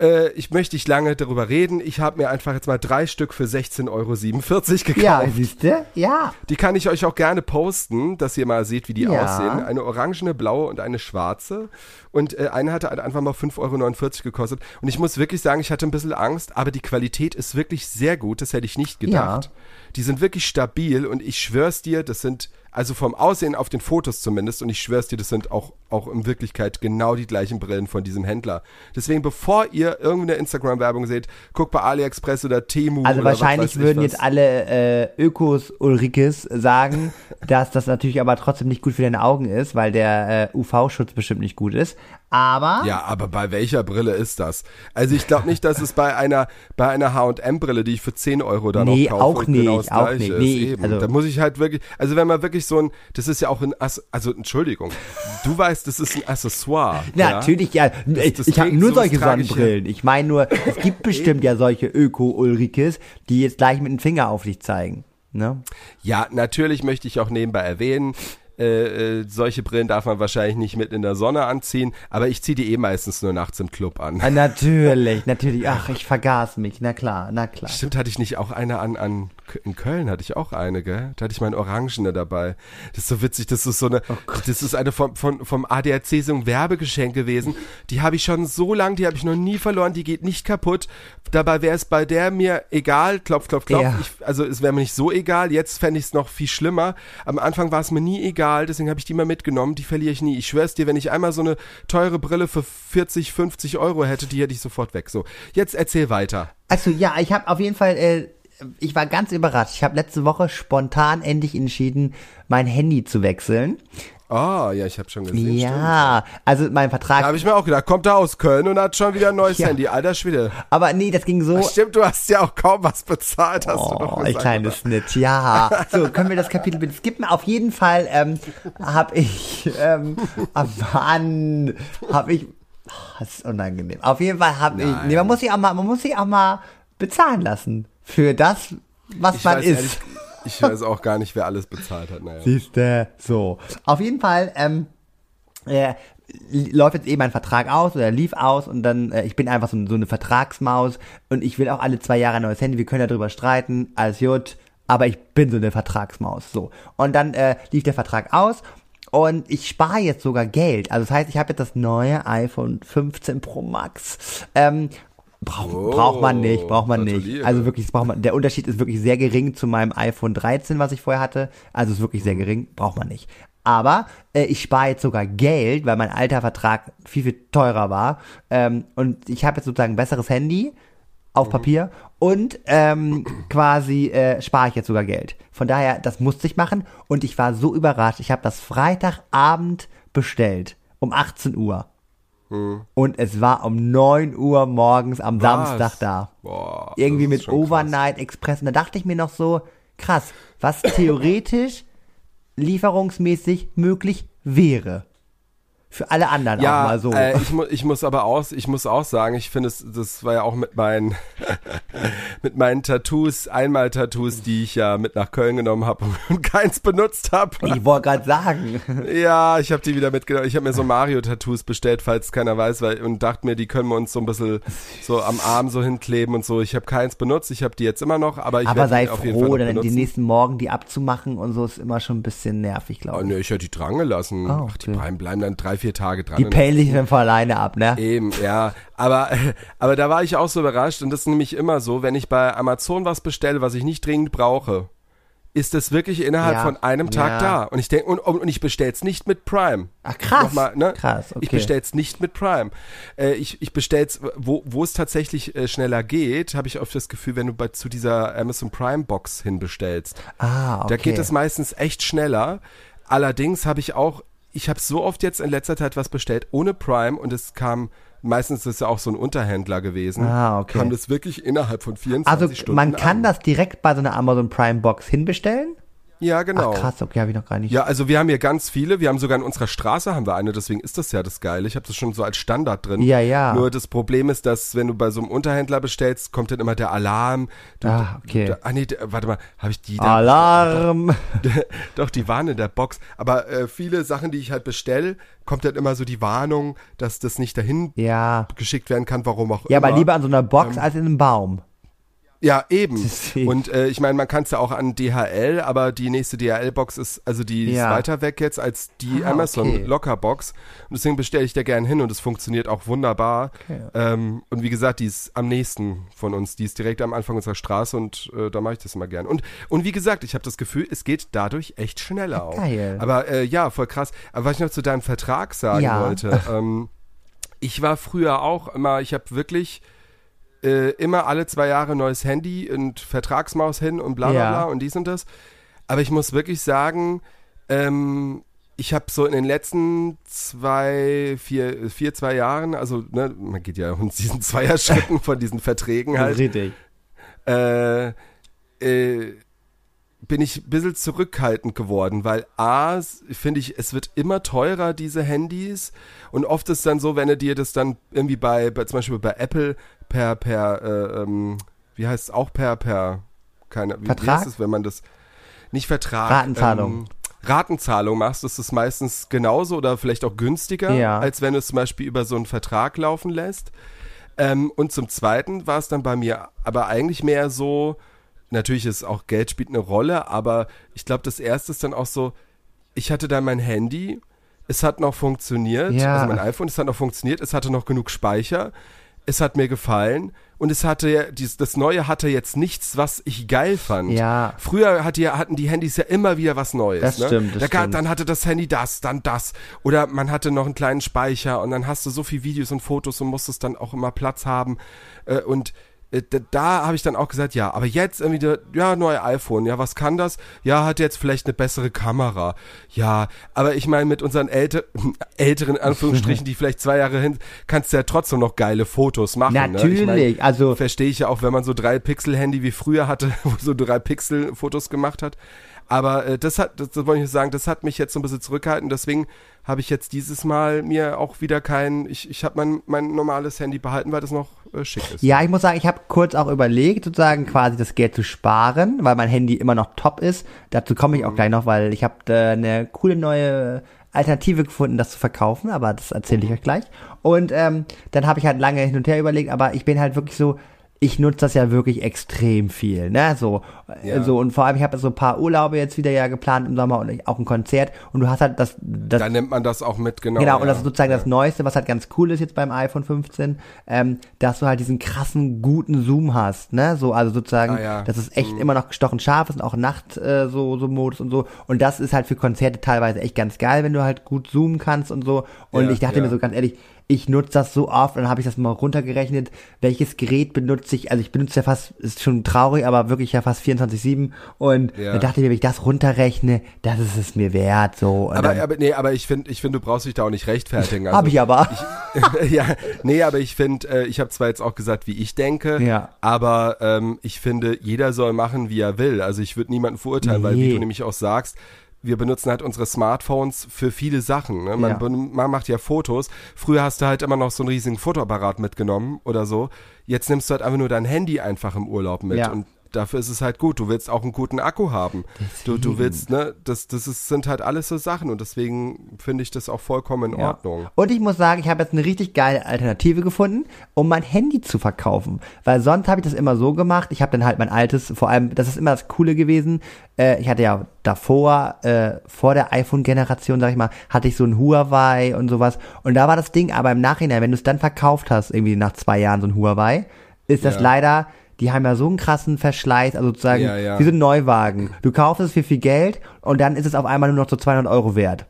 Äh, ich möchte nicht lange darüber reden. Ich habe mir einfach jetzt mal drei Stück für 16,47 Euro gekauft. ja, siehste? Ja. Die kann ich euch auch gerne posten, dass ihr mal seht, wie die Ja. aussehen. Eine orangene, blaue und eine schwarze. Und äh, eine hatte halt einfach mal 5,49 Euro gekostet. Und ich muss wirklich sagen, ich hatte ein bisschen Angst, aber die Qualität ist wirklich sehr gut. Das hätte ich nicht gedacht. Ja. Die sind wirklich stabil und ich schwör's dir, das sind, also vom Aussehen auf den Fotos zumindest, und ich schwör's dir, das sind auch, auch in Wirklichkeit genau die gleichen Brillen von diesem Händler. Deswegen, bevor ihr irgendeine Instagram-Werbung seht, guckt bei AliExpress oder Temu Also oder wahrscheinlich würden was. jetzt alle äh, Ökos Ulrikes sagen, dass das natürlich aber trotzdem nicht gut für deine Augen ist, weil der äh, UV-Schutz bestimmt nicht gut ist. Aber Ja, aber bei welcher Brille ist das? Also ich glaube nicht, dass es bei einer bei einer H&M-Brille, die ich für 10 Euro dann Nee, noch kaufe, auch und genau nicht, das auch Gleiche nicht. ist. Nee, also- da muss ich halt wirklich, also wenn man wirklich so ein, das ist ja auch ein, Ass, also Entschuldigung, du weißt, das ist ein Accessoire. Na, ja? natürlich, ja. das ich habe nur solche Sonnenbrillen. Ich meine nur, es gibt bestimmt ja solche Öko-Ulrikes, die jetzt gleich mit dem Finger auf dich zeigen. Ne? Ja, natürlich möchte ich auch nebenbei erwähnen, äh, äh, solche Brillen darf man wahrscheinlich nicht mit in der Sonne anziehen, aber ich ziehe die eh meistens nur nachts im Club an. Ah, natürlich, natürlich. Ach, ich vergaß mich. Na klar, na klar. Stimmt, hatte ich nicht auch eine an, an in Köln hatte ich auch eine, gell? Da hatte ich meine Orangene dabei. Das ist so witzig, das ist so eine, Oh das ist eine vom, vom, vom ADAC so ein Werbegeschenk gewesen. Die habe ich schon so lang, die habe ich noch nie verloren, die geht nicht kaputt. Dabei wäre es bei der mir egal, klopf, klopf, klopf. Ja. Ich, also es wäre mir nicht so egal, jetzt fände ich es noch viel schlimmer. Am Anfang war es mir nie egal, deswegen habe ich die immer mitgenommen, die verliere ich nie. Ich schwör's dir, wenn ich einmal so eine teure Brille für 40, 50 Euro hätte, die hätte ich sofort weg. So, jetzt erzähl weiter. Also ja, ich habe auf jeden Fall, äh, ich war ganz überrascht. Ich habe letzte Woche spontan endlich entschieden, mein Handy zu wechseln. Ah, ja, ich habe schon gesehen. stimmt. ja, also mein Da Vertrag. habe ich mir auch gedacht, kommt er aus Köln und hat schon wieder ein neues Ja. Handy. Alter Schwede. aber nee, das ging so. Stimmt, du hast ja auch kaum was bezahlt, hast du doch Oh, gesagt. ein kleines Snitch, ja. So, können wir das Kapitel bitte skippen? Auf jeden Fall ähm, habe ich, ähm, ah, Mann, habe ich, oh, das ist unangenehm. Auf jeden Fall habe ich, nee, man muss sich auch mal, man muss sich auch mal bezahlen lassen für das, was ich man weiß ist. ehrlich, ich weiß auch gar nicht, wer alles bezahlt hat. Naja. Siehste, so. Auf jeden Fall, ähm, äh, läuft jetzt eben mein Vertrag aus oder lief aus und dann, äh, ich bin einfach so, so eine Vertragsmaus und ich will auch alle zwei Jahre ein neues Handy, wir können ja drüber streiten, alles gut, aber ich bin so eine Vertragsmaus, so. Und dann äh, lief der Vertrag aus und ich spare jetzt sogar Geld. Also das heißt, ich habe jetzt das neue iPhone 15 Pro Max. Ähm, brauch, Oh, braucht man nicht, braucht man nicht. gratuliere. Also wirklich, braucht man, der Unterschied ist wirklich sehr gering zu meinem iPhone 13, was ich vorher hatte. Also ist wirklich sehr gering, braucht man nicht. Aber äh, ich spare jetzt sogar Geld, weil mein alter Vertrag viel, viel teurer war. Ähm, und ich habe jetzt sozusagen ein besseres Handy auf Papier und ähm, quasi äh, spare ich jetzt sogar Geld. Von daher, das musste ich machen und ich war so überrascht. Ich habe das Freitagabend bestellt um 18 Uhr. Und es war um 9 Uhr morgens am Was? Samstag da. Boah, Irgendwie mit schon krass. Overnight Express. Und da dachte ich mir noch so, krass, was theoretisch lieferungsmäßig möglich wäre. Für alle anderen auch Ja, mal so. äh, ich, mu ich muss aber auch, ich muss auch sagen, ich finde es, das war ja auch mit meinen, mit meinen Tattoos, Einmal-Tattoos, die ich ja mit nach Köln genommen habe und keins benutzt habe. ich wollte gerade sagen. Ja, ich habe die wieder mitgenommen. Ich habe mir so Mario-Tattoos bestellt, falls keiner weiß, weil und dachte mir, die können wir uns so ein bisschen so am Arm so hinkleben und so. Ich habe keins benutzt, ich habe die jetzt immer noch, aber ich Aber sei die auf jeden froh, dann die benutzen. nächsten Morgen die abzumachen und so ist immer schon ein bisschen nervig, Oh, glaube ich. ne, ich hätte die dran gelassen. Oh, Ach, die okay. bleiben, bleiben dann drei, vier Tage dran. Die pellen sich dann von alleine ab, ne? Eben, ja. Aber, aber da war ich auch so überrascht und das ist nämlich immer so, wenn ich bei Amazon was bestelle, was ich nicht dringend brauche, ist das wirklich innerhalb Ja, von einem Tag ja. da. Und ich denke, und, und ich bestell's nicht mit Prime. Ach krass. Nochmal, ne? Krass, okay. Ich bestell's nicht mit Prime. Äh, ich ich bestell's, wo, wo es tatsächlich äh, schneller geht, habe ich oft das Gefühl, wenn du bei, zu dieser Amazon Prime Box hinbestellst. Ah, okay. Da geht es meistens echt schneller. Allerdings habe ich auch, ich habe so oft jetzt in letzter Zeit was bestellt ohne Prime und es kam, meistens ist es ja auch so ein Unterhändler gewesen. Ah, okay. Kam das wirklich innerhalb von 24 Also Stunden man kann an. das direkt bei so einer Amazon Prime Box hinbestellen? Ja, genau. Ach krass, okay, habe ich noch gar nicht. Ja, also wir haben hier ganz viele. Wir haben sogar in unserer Straße haben wir eine, deswegen ist das ja das Geile. Ich habe das schon so als Standard drin. Ja, ja. Nur das Problem ist, dass wenn du bei so einem Unterhändler bestellst, kommt dann immer der Alarm. Du, Ah, okay. Du, ah nee, warte mal, habe ich die da? Alarm! Doch, die waren in der Box. Aber äh, viele Sachen, die ich halt bestelle, kommt dann immer so die Warnung, dass das nicht dahin Ja. geschickt werden kann, warum auch Ja, immer. aber lieber an so einer Ähm, Box als in einem Baum. Ja, eben. Deswegen. Und äh, ich meine, man kann es ja auch an DHL, aber die nächste DHL-Box ist, also die Ja. ist weiter weg jetzt als die Ah, Amazon okay. Locker-Box. Und deswegen bestelle ich da gern hin und es funktioniert auch wunderbar. Okay. Ähm, und wie gesagt, die ist am nächsten von uns. Die ist direkt am Anfang unserer Straße und äh, da mache ich das immer gern. Und, und wie gesagt, ich habe das Gefühl, es geht dadurch echt schneller auch. Geil. Aber äh, ja, voll krass. Aber was ich noch zu deinem Vertrag sagen Ja. wollte, ähm, ich war früher auch immer, ich habe wirklich äh, immer alle zwei Jahre neues Handy und Vertragsmaus hin und bla bla Ja. bla und dies und das. Aber ich muss wirklich sagen, ähm, ich habe so in den letzten zwei, vier, vier, zwei Jahren, also ne, man geht ja in diesen Zweierschritten von diesen Verträgen halt, Richtig. äh, äh, bin ich ein bisschen zurückhaltend geworden, weil A, finde ich, es wird immer teurer, diese Handys. Und oft ist dann so, wenn du dir das dann irgendwie bei, bei zum Beispiel bei Apple per, per, äh, ähm, wie heißt es auch per, per, keine, wie, wie Vertrag? heißt es, wenn man das, nicht Vertrag. Ratenzahlung. Ähm, Ratenzahlung machst, ist es meistens genauso oder vielleicht auch günstiger, Ja. als wenn du es zum Beispiel über so einen Vertrag laufen lässt. Ähm, und zum Zweiten war es dann bei mir aber eigentlich mehr so, natürlich ist auch Geld spielt eine Rolle, aber ich glaube, das erste ist dann auch so, ich hatte dann mein Handy, es hat noch funktioniert, Ja. also mein iPhone, es hat noch funktioniert, es hatte noch genug Speicher, es hat mir gefallen und es hatte ja, das Neue hatte jetzt nichts, was ich geil fand. Ja. Früher hatten die Handys ja immer wieder was Neues. Das ne? stimmt, das da stimmt. Dann hatte das Handy das, dann das. Oder man hatte noch einen kleinen Speicher und dann hast du so viel Videos und Fotos und musstest dann auch immer Platz haben. Äh, und da, da habe ich dann auch gesagt, ja, aber jetzt irgendwie, der, ja, neue iPhone, ja, was kann das? Ja, hat jetzt vielleicht eine bessere Kamera. Ja, aber ich meine, mit unseren älter, älteren Anführungsstrichen, die vielleicht zwei Jahre hin, kannst du ja trotzdem noch geile Fotos machen. Ne? Ich Natürlich, mein, also verstehe ich ja auch, wenn man so drei Pixel Handy wie früher hatte, wo so drei Pixel Fotos gemacht hat. Aber äh, das hat, das, das wollte ich sagen, das hat mich jetzt so ein bisschen zurückgehalten. Deswegen habe ich jetzt dieses Mal mir auch wieder kein, ich, ich habe mein, mein normales Handy behalten, weil das noch äh, schick ist. Ja, ich muss sagen, ich habe kurz auch überlegt, sozusagen quasi das Geld zu sparen, weil mein Handy immer noch top ist. Dazu komme ich auch gleich noch, weil ich habe äh, eine coole neue Alternative gefunden, das zu verkaufen, aber das erzähle ich euch gleich. Und ähm, dann habe ich halt lange hin und her überlegt, aber ich bin halt wirklich so, ich nutze das ja wirklich extrem viel, ne? So, äh, Ja. so und vor allem ich habe so ein paar Urlaube jetzt wieder ja geplant im Sommer und auch ein Konzert und du hast halt das, das Da nimmt man das auch mit, genau. Genau, ja. und das ist sozusagen ja. das Neueste, was halt ganz cool ist jetzt beim iPhone 15, ähm, dass du halt diesen krassen, guten Zoom hast, ne? So, also sozusagen, Ah, dass es echt immer noch gestochen scharf ist und auch Nacht äh, so, so Modus und so. Und das ist halt für Konzerte teilweise echt ganz geil, wenn du halt gut zoomen kannst und so. Und ich dachte mir so ganz ehrlich, ich nutze das so oft und dann habe ich das mal runtergerechnet, welches Gerät benutze ich, also ich benutze ja fast, ist schon traurig, aber wirklich ja fast 24-7 und Ja. da dachte ich mir, wenn ich das runterrechne, das ist es mir wert, so. Aber, dann, aber nee, aber ich finde, ich finde, du brauchst dich da auch nicht rechtfertigen. Also, hab ich aber. Ich, ja, nee, aber ich finde, äh, ich habe zwar jetzt auch gesagt, wie ich denke, Ja. aber ähm, ich finde, jeder soll machen, wie er will. Also ich würde niemanden verurteilen, weil wie Nee. du nämlich auch sagst, wir benutzen halt unsere Smartphones für viele Sachen. Ne? Man, Ja. man macht ja Fotos. Früher hast du halt immer noch so einen riesigen Fotoapparat mitgenommen oder so. Jetzt nimmst du halt einfach nur dein Handy einfach im Urlaub mit. Ja. Und dafür ist es halt gut. Du willst auch einen guten Akku haben. Du, du willst, ne, das, das ist, sind halt alles so Sachen und deswegen finde ich das auch vollkommen in Ja. Ordnung. Und ich muss sagen, ich habe jetzt eine richtig geile Alternative gefunden, um mein Handy zu verkaufen. Weil sonst habe ich das immer so gemacht. Ich habe dann halt mein altes, vor allem, das ist immer das Coole gewesen. Äh, ich hatte ja davor, äh, vor der iPhone-Generation, sag ich mal, hatte ich so ein Huawei und sowas. Und da war das Ding, aber im Nachhinein, wenn du es dann verkauft hast, irgendwie nach zwei Jahren so ein Huawei, ist das Ja. leider, die haben ja so einen krassen Verschleiß, also sozusagen Ja, ja. ein Neuwagen. Du kaufst es für viel Geld und dann ist es auf einmal nur noch so 200 Euro wert.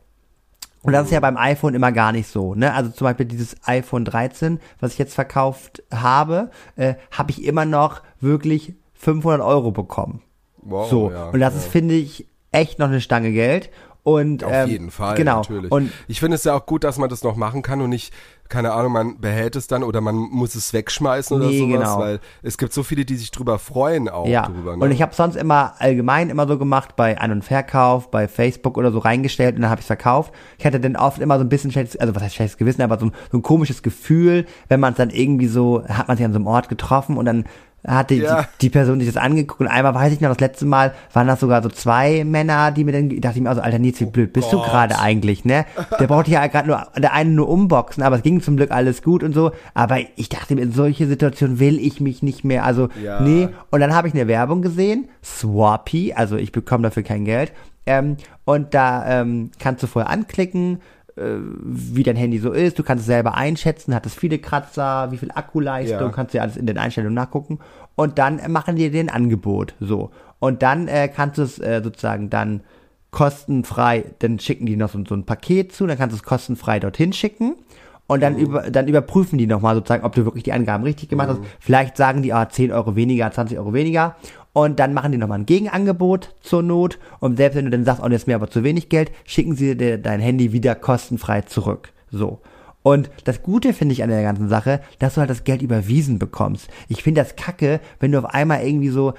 Und das ist ja beim iPhone immer gar nicht so. Ne? Also zum Beispiel dieses iPhone 13, was ich jetzt verkauft habe, äh, habe ich immer noch wirklich 500 Euro bekommen. Wow, so. ja, und das ja. ist, finde ich, echt noch eine Stange Geld. Und, Auf ähm, jeden Fall, genau. natürlich. Und ich finde es ja auch gut, dass man das noch machen kann und nicht, keine Ahnung, man behält es dann oder man muss es wegschmeißen oder Nee, sowas, genau. weil es gibt so viele, die sich drüber freuen auch ja, drüber. Ne? und ich habe sonst immer allgemein immer so gemacht, bei An- und Verkauf, bei Facebook oder so reingestellt und dann habe ich verkauft. Ich hatte dann oft immer so ein bisschen schlechtes, also was heißt schlechtes Gewissen, aber so ein, so ein komisches Gefühl, wenn man es dann irgendwie so, hat man sich an so einem Ort getroffen und dann hatte Ja. die, die Person sich das angeguckt und einmal weiß ich noch, das letzte Mal waren das sogar so zwei Männer, die mir dann, dachte ich mir, also Alter Nils, wie blöd bist du Oh Gott. gerade eigentlich, ne? Der brauchte ja gerade nur, der eine nur umboxen, aber es ging zum Glück alles gut und so, aber ich dachte mir, in solche Situationen will ich mich nicht mehr, also, Ja. nee, und dann habe ich eine Werbung gesehen, Swappy, also ich bekomme dafür kein Geld. Ähm, und da ähm, kannst du vorher anklicken, wie dein Handy so ist. Du kannst es selber einschätzen, hat es viele Kratzer, wie viel Akkuleistung, Ja. kannst du ja alles in den Einstellungen nachgucken. Und dann äh, machen die dir ein Angebot. So. Und dann äh, kannst du es äh, sozusagen dann kostenfrei, dann schicken die noch so, so ein Paket zu, dann kannst du es kostenfrei dorthin schicken. Und dann, über, dann überprüfen die nochmal sozusagen, ob du wirklich die Angaben richtig gemacht hast. Vielleicht sagen die, ah, 10 Euro weniger, 20 Euro weniger. Und dann machen die nochmal ein Gegenangebot zur Not. Und selbst wenn du dann sagst, oh, das ist mir aber zu wenig Geld, schicken sie dir dein Handy wieder kostenfrei zurück. So. Und das Gute finde ich an der ganzen Sache, dass du halt das Geld überwiesen bekommst. Ich finde das kacke, wenn du auf einmal irgendwie so,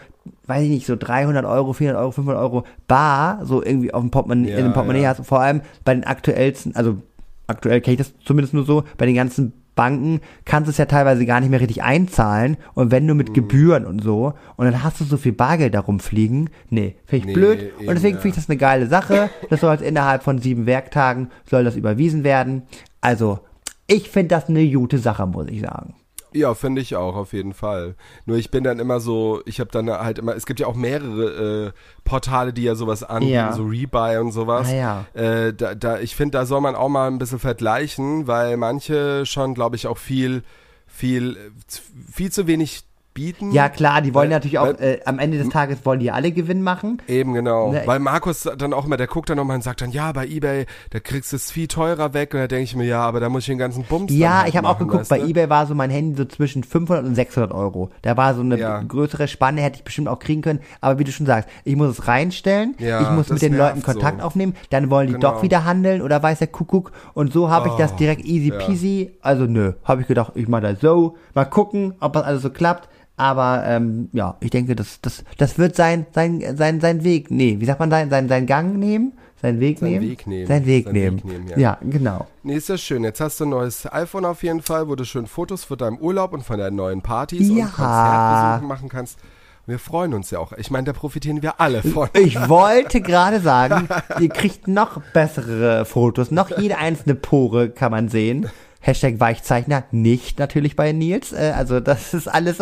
weiß ich nicht, so 300 Euro, 400 Euro, 500 Euro bar so irgendwie auf dem Portemonnaie, Ja, in dem Portemonnaie ja. hast. Vor allem bei den aktuellsten, also aktuell kenne ich das zumindest nur so, bei den ganzen Banken kannst du es ja teilweise gar nicht mehr richtig einzahlen und wenn nur mit Mhm. Gebühren und so und dann hast du so viel Bargeld darum fliegen, nee, finde ich Nee, blöd eben, und deswegen ja. finde ich das eine geile Sache. Das soll jetzt innerhalb von sieben Werktagen soll das überwiesen werden. Also ich finde das eine gute Sache, muss ich sagen. Ja, finde ich auch, auf jeden Fall. Nur ich bin dann immer so, ich habe dann halt immer, es gibt ja auch mehrere äh, Portale, die ja sowas anbieten, Ja. so Rebuy und sowas. Ah, ja. äh, da, da, ich finde, da soll man auch mal ein bisschen vergleichen, weil manche schon, glaube ich, auch viel, viel, äh, viel zu wenig bieten. Ja klar, die wollen Weil- natürlich auch, weil- äh, am Ende des Tages wollen die alle Gewinn machen. Eben, genau. Ne, Weil Markus dann auch immer, der guckt dann nochmal und sagt dann, ja, bei Ebay, da kriegst du es viel teurer weg. Und da denke ich mir, ja, aber da muss ich den ganzen Bums Ja, halt ich habe auch geguckt, weißt bei du? eBay war so mein Handy so zwischen 500 und 600 Euro. Da war so eine Ja. größere Spanne, hätte ich bestimmt auch kriegen können. Aber wie du schon sagst, ich muss es reinstellen, Ja, ich muss mit den Leuten Kontakt so. aufnehmen, dann wollen die Genau. doch wieder handeln oder weiß der Kuckuck. Und so habe ich das Oh, direkt easy ja. peasy. Also nö, habe ich gedacht, ich mache das so, mal gucken, ob das alles so klappt. Aber ähm, ja, ich denke, das, das, das wird sein, sein, sein, sein Weg, nee, wie sagt man, sein, sein, sein Gang nehmen? Sein Weg Sein nehmen? Weg nehmen. Sein Weg Sein nehmen. Weg nehmen, ja. ja, genau. Nee, ist ja schön. Jetzt hast du ein neues iPhone auf jeden Fall, wo du schön Fotos von deinem Urlaub und von deinen neuen Partys Ja. und Konzertbesuchen machen kannst. Wir freuen uns ja auch. Ich meine, da profitieren wir alle von. Ich wollte gerade sagen, ihr kriegt noch bessere Fotos, noch jede einzelne Pore kann man sehen. Hashtag Weichzeichner, nicht natürlich bei Nils. Äh, also das ist alles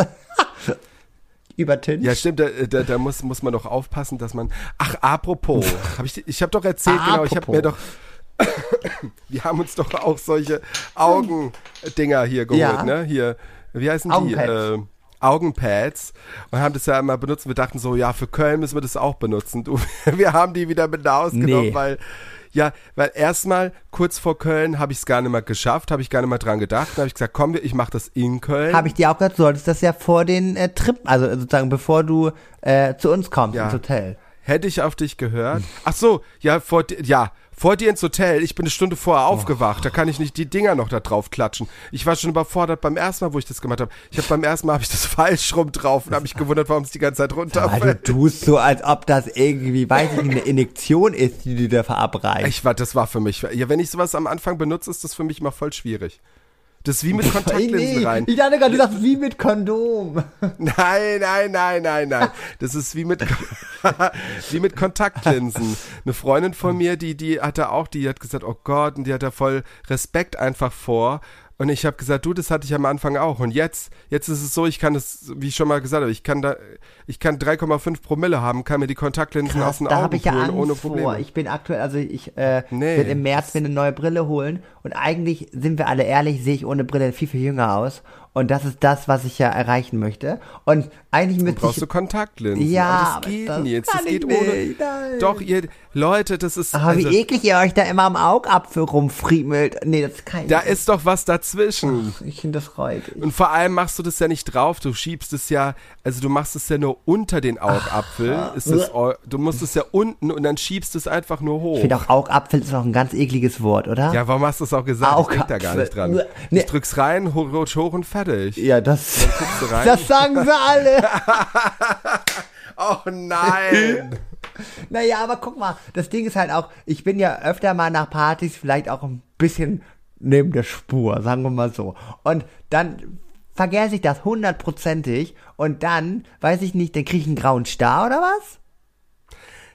übertüncht. Ja, stimmt, da, da, da muss, muss man doch aufpassen, dass man. Ach, apropos, hab ich, ich habe doch erzählt, genau, ich habe Apropos. mir doch. Wir haben uns doch auch solche Augendinger hier geholt, Ja. ne? Hier, wie heißen die? Augenpads. Äh, Augenpads und haben das ja immer benutzt. Wir dachten so, ja, für Köln müssen wir das auch benutzen. Du, wir haben die wieder mit nach Hause genommen, Nee. weil ja, weil erstmal kurz vor Köln habe ich es gar nicht mehr geschafft, habe ich gar nicht mehr dran gedacht. Dann habe ich gesagt, komm, ich mache das in Köln. Habe ich dir auch gesagt, du solltest das ja vor den äh, Trip, also sozusagen bevor du äh, zu uns kommst Ja. ins Hotel. Hätte ich auf dich gehört? Ach so, ja, vor, ja, vor dir ins Hotel. Ich bin eine Stunde vorher aufgewacht. Da kann ich nicht die Dinger noch da drauf klatschen. Ich war schon überfordert beim ersten Mal, wo ich das gemacht habe. Ich habe beim ersten Mal habe ich das falsch rum drauf und habe mich gewundert, warum es die ganze Zeit Aber du runterfällt. tust so, als ob das irgendwie, weiß ich nicht, eine Injektion ist, die du da verabreichst. Ich war, das war für mich. Ja, wenn ich sowas am Anfang benutze, ist das für mich immer voll schwierig. Das ist wie mit Kontaktlinsen nee, rein. Ich dachte gerade, du sagst wie mit Kondom. Nein, nein, nein, nein, nein. Das ist wie mit, wie mit Kontaktlinsen. Eine Freundin von mir, die, die hatte auch, die hat gesagt, oh Gott, und die hat da voll Respekt einfach vor. Und ich habe gesagt, du, das hatte ich am Anfang auch. Und jetzt, jetzt ist es so, ich kann das, wie ich schon mal gesagt habe, ich kann da, ich kann 3,5 Promille haben, kann mir die Kontaktlinsen aus Krass, den da Augen habe ich ja holen Angst ohne vor. Probleme. Ich bin aktuell, also ich äh, Nee. will im März mir eine neue Brille holen und eigentlich sind wir alle ehrlich, sehe ich ohne Brille viel viel jünger aus und das ist das, was ich ja erreichen möchte und eigentlich müsste brauchst ich du Kontaktlinsen. Ja, das geht das nicht. kann Das geht ich ohne. nicht, nein. Doch, ihr, Leute, das ist. aber also, wie eklig ihr euch da immer am Augapfel rumfriemelt. Nee, das kann ich da nicht. ist doch was dazwischen. Ich finde das räudig. Und vor allem machst du das ja nicht drauf, du schiebst es ja, also du machst es ja nur unter den Augapfel, ist das, du musst es ja unten und dann schiebst es einfach nur hoch. Ich finde auch Augapfel ist auch ein ganz ekliges Wort, oder? Ja, warum hast du es auch gesagt? Ich denk da gar nicht dran. Augapfel. Nee. Ich drück's rein, rutsch hoch und fertig. Ja, das, das sagen sie alle. oh nein! Naja, aber guck mal, das Ding ist halt auch, ich bin ja öfter mal nach Partys vielleicht auch ein bisschen neben der Spur, sagen wir mal so. Und dann vergesse ich das hundertprozentig und dann, weiß ich nicht, dann kriege ich einen grauen Star oder was?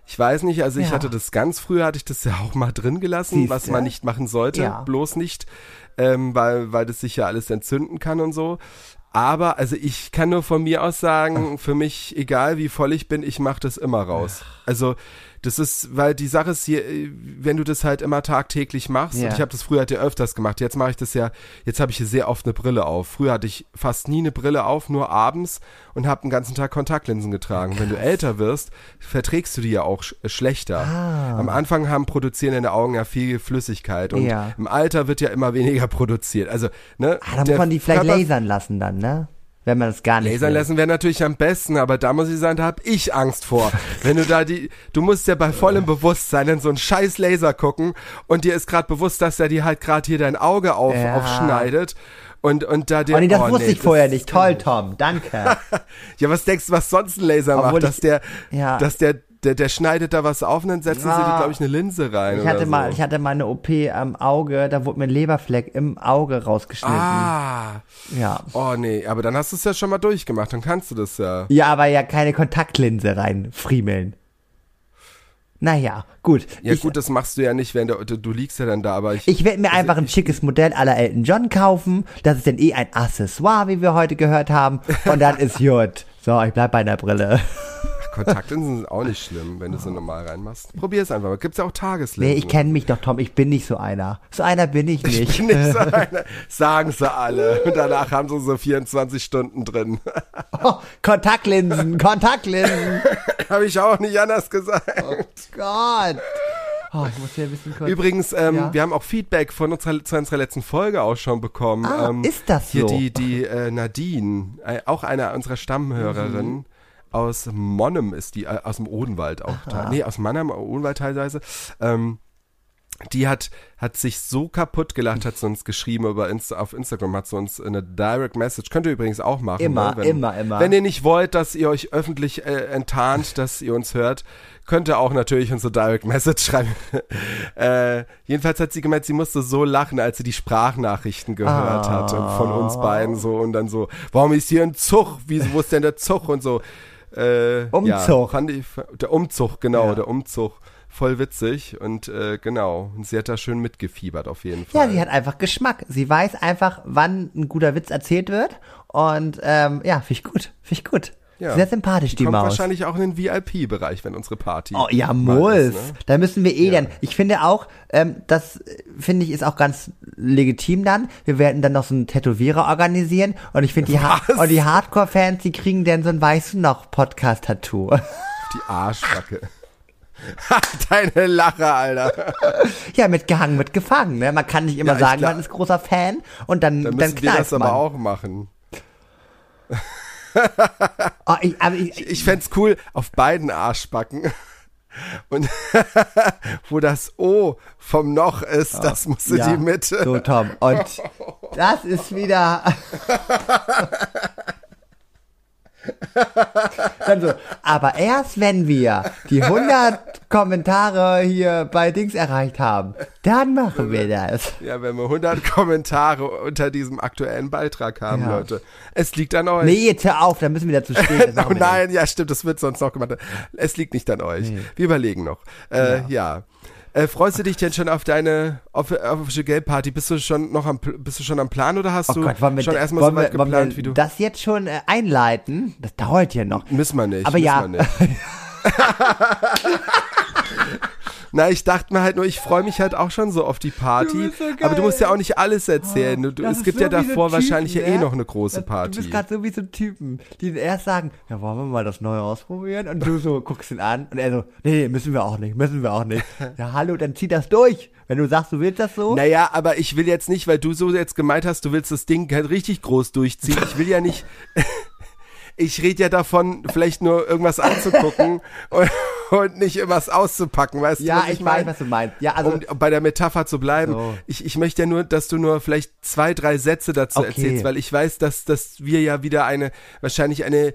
Ich weiß nicht, also ich Ja. hatte das ganz früher, hatte ich das ja auch mal drin gelassen, Siehste? was man nicht machen sollte, Ja. bloß nicht, ähm, weil, weil das sich ja alles entzünden kann und so. Aber, also ich kann nur von mir aus sagen, für mich, egal wie voll ich bin, ich mache das immer raus. Also das ist, weil die Sache ist hier, äh, wenn du das halt immer tagtäglich machst, Ja. und ich habe das früher halt ja öfters gemacht, jetzt mache ich das ja, jetzt habe ich hier sehr oft eine Brille auf. Früher hatte ich fast nie eine Brille auf, nur abends und habe den ganzen Tag Kontaktlinsen getragen. Wenn du älter wirst, verträgst du die ja auch sch äh, schlechter. Am Anfang haben produzieren deine Augen ja viel Flüssigkeit und Ja. im Alter wird ja immer weniger produziert. Also, ne? Ah, da muss man die vielleicht Körper- lasern lassen dann, ne? Wenn man das gar nicht Lasern will. lassen wäre natürlich am besten, aber da muss ich sagen, da hab ich Angst vor. Wenn du da die, du musst ja bei vollem Bewusstsein in so einen scheiß Laser gucken und dir ist gerade bewusst, dass der dir halt gerade hier dein Auge auf, Ja. aufschneidet und, und da dir, Oh nee, das oh, wusste nee, ich vorher nicht. Toll, Tom. Danke. Ja, was denkst du, was sonst ein Laser Obwohl macht, dass ich- der, ja. dass der, Der, der schneidet da was auf und dann setzen sie Ah. dir, glaube ich, eine Linse rein. Ich hatte oder mal, so. ich hatte mal eine OP am Auge, da wurde mir ein Leberfleck im Auge rausgeschnitten. Ah. Ja. Oh nee, aber dann hast du es ja schon mal durchgemacht, dann kannst du das ja. Ja, aber ja keine Kontaktlinse rein friemeln. Naja, gut. Ja ich, gut, das machst du ja nicht, wenn du, du, liegst ja dann da, aber ich. ich werde mir einfach ein schickes Modell aller Elton John kaufen. Das ist dann eh ein Accessoire, wie wir heute gehört haben. Und dann ist gut. So, ich bleib bei einer Brille. Kontaktlinsen sind auch nicht schlimm, wenn du so normal reinmachst. Probier es einfach mal. Gibt's ja auch Tageslinsen. Nee, ich kenne mich doch, Tom. Ich bin nicht so einer. So einer bin ich nicht. Ich bin nicht so einer. Sagen sie alle. Und danach haben sie so 24 Stunden drin. Oh, Kontaktlinsen, Kontaktlinsen. Habe ich auch nicht anders gesagt. Gott. Oh, ich muss hier ein bisschen kurz. Übrigens, ähm, Ja. wir haben auch Feedback von unserer, zu unserer letzten Folge auch schon bekommen. Ah, ähm, ist das Hier so? die, die äh, Nadine, äh, auch eine unserer Stammhörerinnen. Mhm. Aus Monnem ist die, äh, aus dem Odenwald auch. teil- Nee, aus Mannheim, Odenwald teilweise. Ähm, die hat, hat sich so kaputt gelacht, hat sie uns geschrieben über Insta, auf Instagram, hat sie uns eine Direct Message, könnt ihr übrigens auch machen. Immer, ne? wenn, immer, immer. Wenn ihr nicht wollt, dass ihr euch öffentlich äh, enttarnt, dass ihr uns hört, könnt ihr auch natürlich unsere Direct Message schreiben. äh, jedenfalls hat sie gemeint, sie musste so lachen, als sie die Sprachnachrichten gehört Ah. hatte von uns beiden so und dann so, warum ist hier ein Zug? Wie, wo ist denn der Zug? Und so. Äh, Ja, Umzug. fand ich, der Umzug, genau, Ja. der Umzug. Voll witzig und äh, genau. Und sie hat da schön mitgefiebert auf jeden Fall. Ja, sie hat einfach Geschmack. Sie weiß einfach, wann ein guter Witz erzählt wird. Und ähm, ja, finde ich gut. Finde ich gut. Ja. Sehr sympathisch, die Kommt Maus. wahrscheinlich auch in den VIP-Bereich, wenn unsere Party. Oh ja, muss. ne? Da müssen wir eh Ja. dann. Ich finde auch, ähm, das äh, finde ich ist auch ganz legitim dann. Wir werden dann noch so einen Tätowierer organisieren und ich finde die, ha und die Hardcore-Fans, die kriegen dann so ein weißt du noch Podcast-Tattoo. Die Arschbacke. Deine Lache, Alter. ja, mit gehangen, mit gefangen. Ne? Man kann nicht immer Ja, sagen, man ist großer Fan und dann, Dann dann, müssen wir knallt das man. aber auch machen. Oh, ich, aber ich, Ich fänd's cool auf beiden Arschbacken. Und wo das O vom Noch ist, das muss in ja, die Mitte. So, Tom. Und das ist wieder. Dann so, aber erst wenn wir die 100 Kommentare hier bei Dings erreicht haben, dann machen wir das. Ja, wenn wir 100 Kommentare unter diesem aktuellen Beitrag haben, Ja. Leute. Es liegt an euch. Nee, jetzt hör auf, dann müssen wir dazu stehen. oh nein, ja stimmt, das wird sonst noch gemacht. Es liegt nicht an euch. Wir überlegen noch. Äh, ja. Äh, freust du dich denn schon auf deine Official Gay Party? Bist du schon noch am bist du schon am Plan oder hast Oh du Gott, wollen wir, schon erstmal so weit wir, geplant, wir wie du? das jetzt schon äh, einleiten? Das dauert ja noch. Müssen wir nicht. Aber müssen ja. Na, ich dachte mir halt nur, ich freue mich halt auch schon so auf die Party. Du so aber du musst ja auch nicht alles erzählen. Du, es gibt so ja wie so davor Typen, wahrscheinlich ja eh ne? noch eine große Das- Du Party. bist gerade so wie so Typen, die erst sagen, ja, wollen wir mal das Neue ausprobieren? Und du so guckst ihn an und er so, nee, nee, müssen wir auch nicht, müssen wir auch nicht. Ja, hallo, dann zieh das durch. Wenn du sagst, du willst das so. Naja, aber ich will jetzt nicht, weil du so jetzt gemeint hast, du willst das Ding halt richtig groß durchziehen. Ich will ja nicht. Ich rede ja davon, vielleicht nur irgendwas anzugucken und, und nicht irgendwas auszupacken, weißt du? ja, was ich, weiß, was du meinst. Ja, also, um bei der Metapher zu bleiben, So. ich, ich möchte ja nur, dass du nur vielleicht zwei, drei Sätze dazu Okay. erzählst, weil ich weiß, dass, dass wir ja wieder eine, wahrscheinlich eine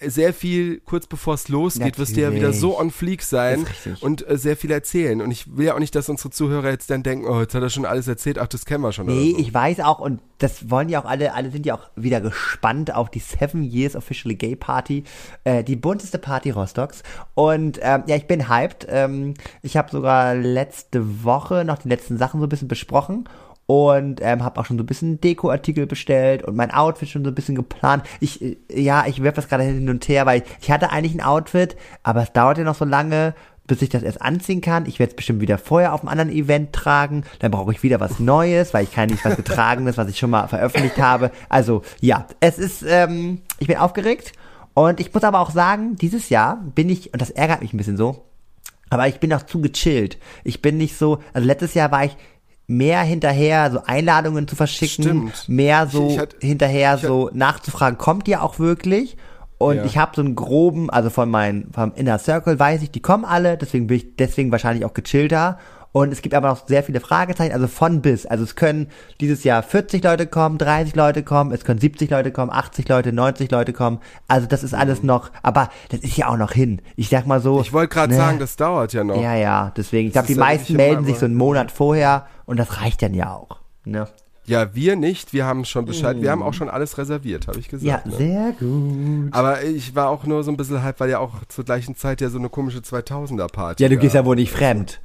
sehr viel, kurz bevor es losgeht, wirst du ja wieder Natürlich. so on fleek sein und äh, sehr viel erzählen. Und ich will ja auch nicht, dass unsere Zuhörer jetzt dann denken, oh, jetzt hat er schon alles erzählt, ach, das kennen wir schon. nee, so. ich weiß auch, und das wollen ja auch alle, alle sind ja auch wieder gespannt auf die Seven Years Officially Gay Party, äh, die bunteste Party Rostocks. Und ähm, ja, ich bin hyped. Ähm, ich habe sogar letzte Woche noch die letzten Sachen so ein bisschen besprochen und ähm, habe auch schon so ein bisschen Dekoartikel bestellt und mein Outfit schon so ein bisschen geplant. Ich äh, ja, ich werfe das gerade hin und her, weil ich, ich hatte eigentlich ein Outfit, aber es dauert ja noch so lange, bis ich das erst anziehen kann. Ich werde es bestimmt wieder vorher auf einem anderen Event tragen. Dann brauche ich wieder was Neues, weil ich kann nicht was getragenes, was ich schon mal veröffentlicht habe. Also ja, es ist, ähm, ich bin aufgeregt und ich muss aber auch sagen, dieses Jahr bin ich und das ärgert mich ein bisschen so. Aber ich bin auch zu gechillt. Ich bin nicht so, also letztes Jahr war ich mehr hinterher, so Einladungen zu verschicken, Stimmt. mehr so Ich- ich hatte- hinterher so nachzufragen, kommt ihr auch wirklich? Und Ja. ich habe so einen groben, also von meinem vom Inner Circle weiß ich, die kommen alle, deswegen bin ich deswegen wahrscheinlich auch gechillter. Und es gibt aber noch sehr viele Fragezeichen, also von bis. Also es können dieses Jahr 40 Leute kommen, 30 Leute kommen, es können 70 Leute kommen, 80 Leute, 90 Leute kommen. Also das ist alles noch, aber das ist ja auch noch hin. Ich sag mal so. Ich wollte gerade ne? sagen, das dauert ja noch. Ja, ja, deswegen. Ich glaube, die meisten melden sich so einen Monat vorher und das reicht dann ja auch. Ne? Ja, wir nicht. Wir haben schon Bescheid. Wir haben auch schon alles reserviert, habe ich Ja, gesagt. ne? sehr gut. Aber ich war auch nur so ein bisschen hype, weil ja auch zur gleichen Zeit ja so eine komische 2000er-Party Ja, du gehst ja wohl nicht fremd.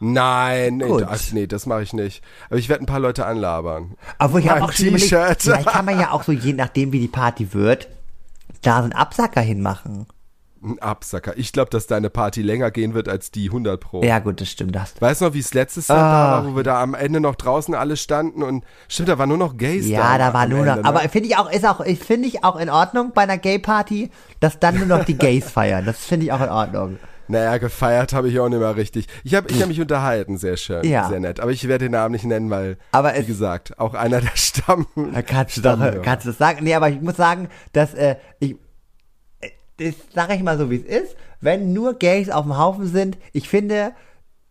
Nein, nee, das, nee, das mache ich nicht. Aber ich werde ein paar Leute anlabern. Obwohl ich habe auch T-Shirt. vielleicht kann man ja auch so, je nachdem wie die Party wird, da so einen Absacker hinmachen. Ein Absacker. Ich glaube, dass deine Party länger gehen wird als die 100 Pro. Ja gut, das stimmt. Das. Weißt du noch, wie es letztes Jahr Ah. war, wo wir da am Ende noch draußen alle standen und stimmt, da waren nur noch Gays da. Ja, da war nur Ende, noch, ne? aber finde ich auch, ist auch, ich finde ich auch in Ordnung bei einer Gay-Party, dass dann nur noch die Gays feiern. Das finde ich auch in Ordnung. Naja, gefeiert habe ich auch nicht mehr richtig. Ich habe ich hab mich unterhalten, sehr schön, Ja. sehr nett. Aber ich werde den Namen nicht nennen, weil, Aber wie es- gesagt, auch einer der Stamm. Kannst du doch, kannst du das sagen? Nee, aber ich muss sagen, dass, äh, ich, das sage ich mal so, wie es ist. Wenn nur Gays auf dem Haufen sind, ich finde,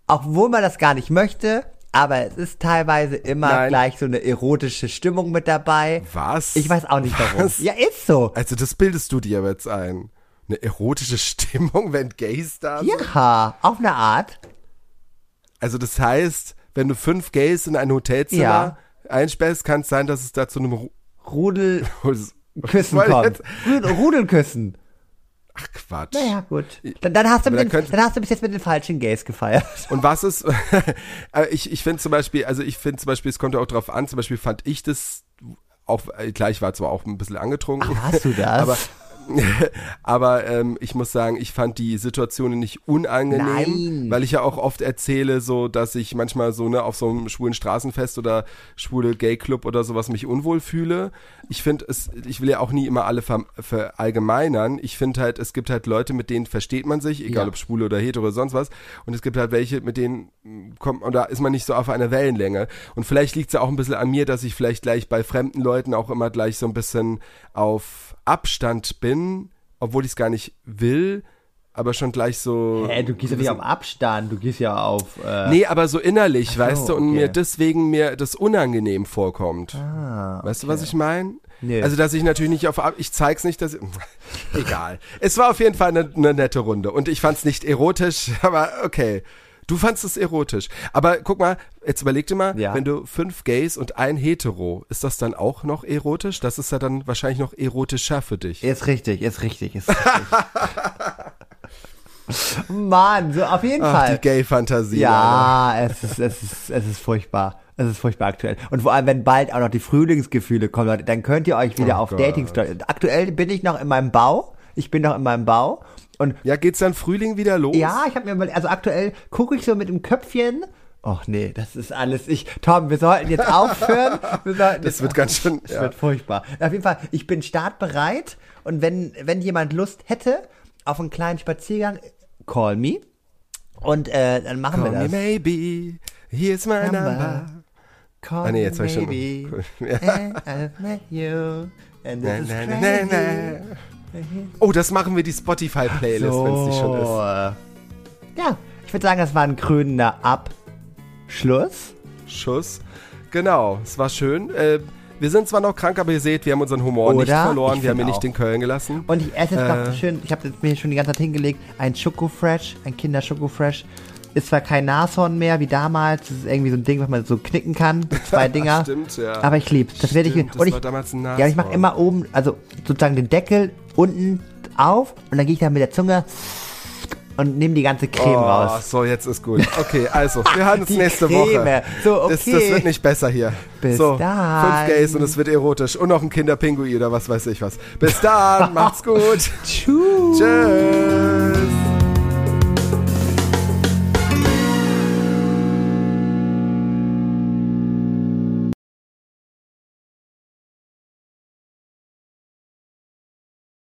obwohl man das gar nicht möchte, aber es ist teilweise immer Nein. gleich so eine erotische Stimmung mit dabei. Was? Ich weiß auch nicht warum. Was? Ja, ist so. Also das bildest du dir jetzt ein. Eine erotische Stimmung, wenn Gays da sind? Ja, auf eine Art. Also das heißt, wenn du fünf Gays in ein Hotelzimmer Ja. einsperrst, kann es sein, dass es da zu einem Ru Rudel küssen kommt. Rudelküssen. Ach Quatsch. Naja, gut. Dann, dann, hast du den, dann hast du bis jetzt mit den falschen Gays gefeiert. Und was ist, ich, ich finde zum Beispiel, also ich finde zum Beispiel, es kommt ja auch drauf an, zum Beispiel fand ich das, auch, klar, ich war zwar auch ein bisschen angetrunken. Ach, hast du das? Aber, aber ähm, ich muss sagen, ich fand die Situationen nicht unangenehm, Nein. weil ich ja auch oft erzähle, so, dass ich manchmal so, ne, auf so einem schwulen Straßenfest oder schwule Gay-Club oder sowas mich unwohl fühle. Ich finde es, ich will ja auch nie immer alle ver verallgemeinern. Ich finde halt, es gibt halt Leute, mit denen versteht man sich, egal Ja. ob schwule oder hetero oder sonst was. Und es gibt halt welche, mit denen mm, kommt, und da ist man nicht so auf einer Wellenlänge. Und vielleicht liegt es ja auch ein bisschen an mir, dass ich vielleicht gleich bei fremden Leuten auch immer gleich so ein bisschen auf Abstand bin, obwohl ich es gar nicht will, aber schon gleich so. Hä, du gehst ja nicht auf Abstand, du gehst ja auf. Äh, Nee, aber so innerlich, weißt du, und okay. mir deswegen mir das unangenehm vorkommt. Ah, Weißt du, was ich meine? Nee. Also, dass ich natürlich nicht auf, Ab- ich zeig's nicht, dass, egal. Es war auf jeden Fall eine, eine nette Runde und ich fand's nicht erotisch, aber okay. Du fandst es erotisch. Aber guck mal, jetzt überleg dir mal, Ja. wenn du fünf Gays und ein Hetero, ist das dann auch noch erotisch? Das ist ja dann wahrscheinlich noch erotischer für dich. Ist richtig, ist richtig, ist richtig. Mann, so auf jeden Ach, die Fall. Gay-Fantasie. Alter. Ja, es ist, es ist, es ist furchtbar. Es ist furchtbar aktuell. Und vor allem, wenn bald auch noch die Frühlingsgefühle kommen, Leute, dann könnt ihr euch wieder Oh auf Gott. dating Aktuell bin ich noch in meinem Bau. Ich bin noch in meinem Bau. Und Ja, geht's dann Frühling wieder los? ja, ich habe mir überlegt, also aktuell gucke ich so mit dem Köpfchen. Och nee, das ist alles ich. Tom, wir sollten jetzt aufhören. Wir sollten Das jetzt wird ganz schön, Es ja. wird furchtbar. Auf jeden Fall, ich bin startbereit und wenn, wenn jemand Lust hätte auf einen kleinen Spaziergang, call me. Und äh, dann machen Call wir me das. maybe, here's my Number. number. Call Ah, nee, jetzt me schon- baby, Cool. Ja. and I've met you, and Na, this is na, na, crazy. na, na. Oh, das machen wir die Spotify-Playlist, wenn es nicht schon ist. Ja, ich würde sagen, das war ein krönender Abschluss. Schuss. Genau, es war schön. Äh, wir sind zwar noch krank, aber ihr seht, wir haben unseren Humor nicht Oder? verloren. Ich Wir haben ihn find nicht auch. in Köln gelassen. Und ich esse jetzt Äh. noch schön, ich habe mir schon die ganze Zeit hingelegt, ein Schokofresh, ein Kinder-Schokofresh. Ist zwar kein Nashorn mehr wie damals, das ist irgendwie so ein Ding, was man so knicken kann, zwei Dinger. Stimmt, ja. Aber ich lieb's. Das werde ich und ich, war damals ein Ja, ich mache immer oben, also sozusagen den Deckel unten auf und dann gehe ich dann mit der Zunge und nehme die ganze Creme Oh, raus. so, jetzt ist gut. Okay, also, wir hören uns nächste Creme. Woche. So, okay. Das, das wird nicht besser hier. Bis so, dann. fünf Gays und es wird erotisch. Und noch ein Kinderpinguin oder was weiß ich was. Bis dann, macht's gut. Tschüss. Tschüss.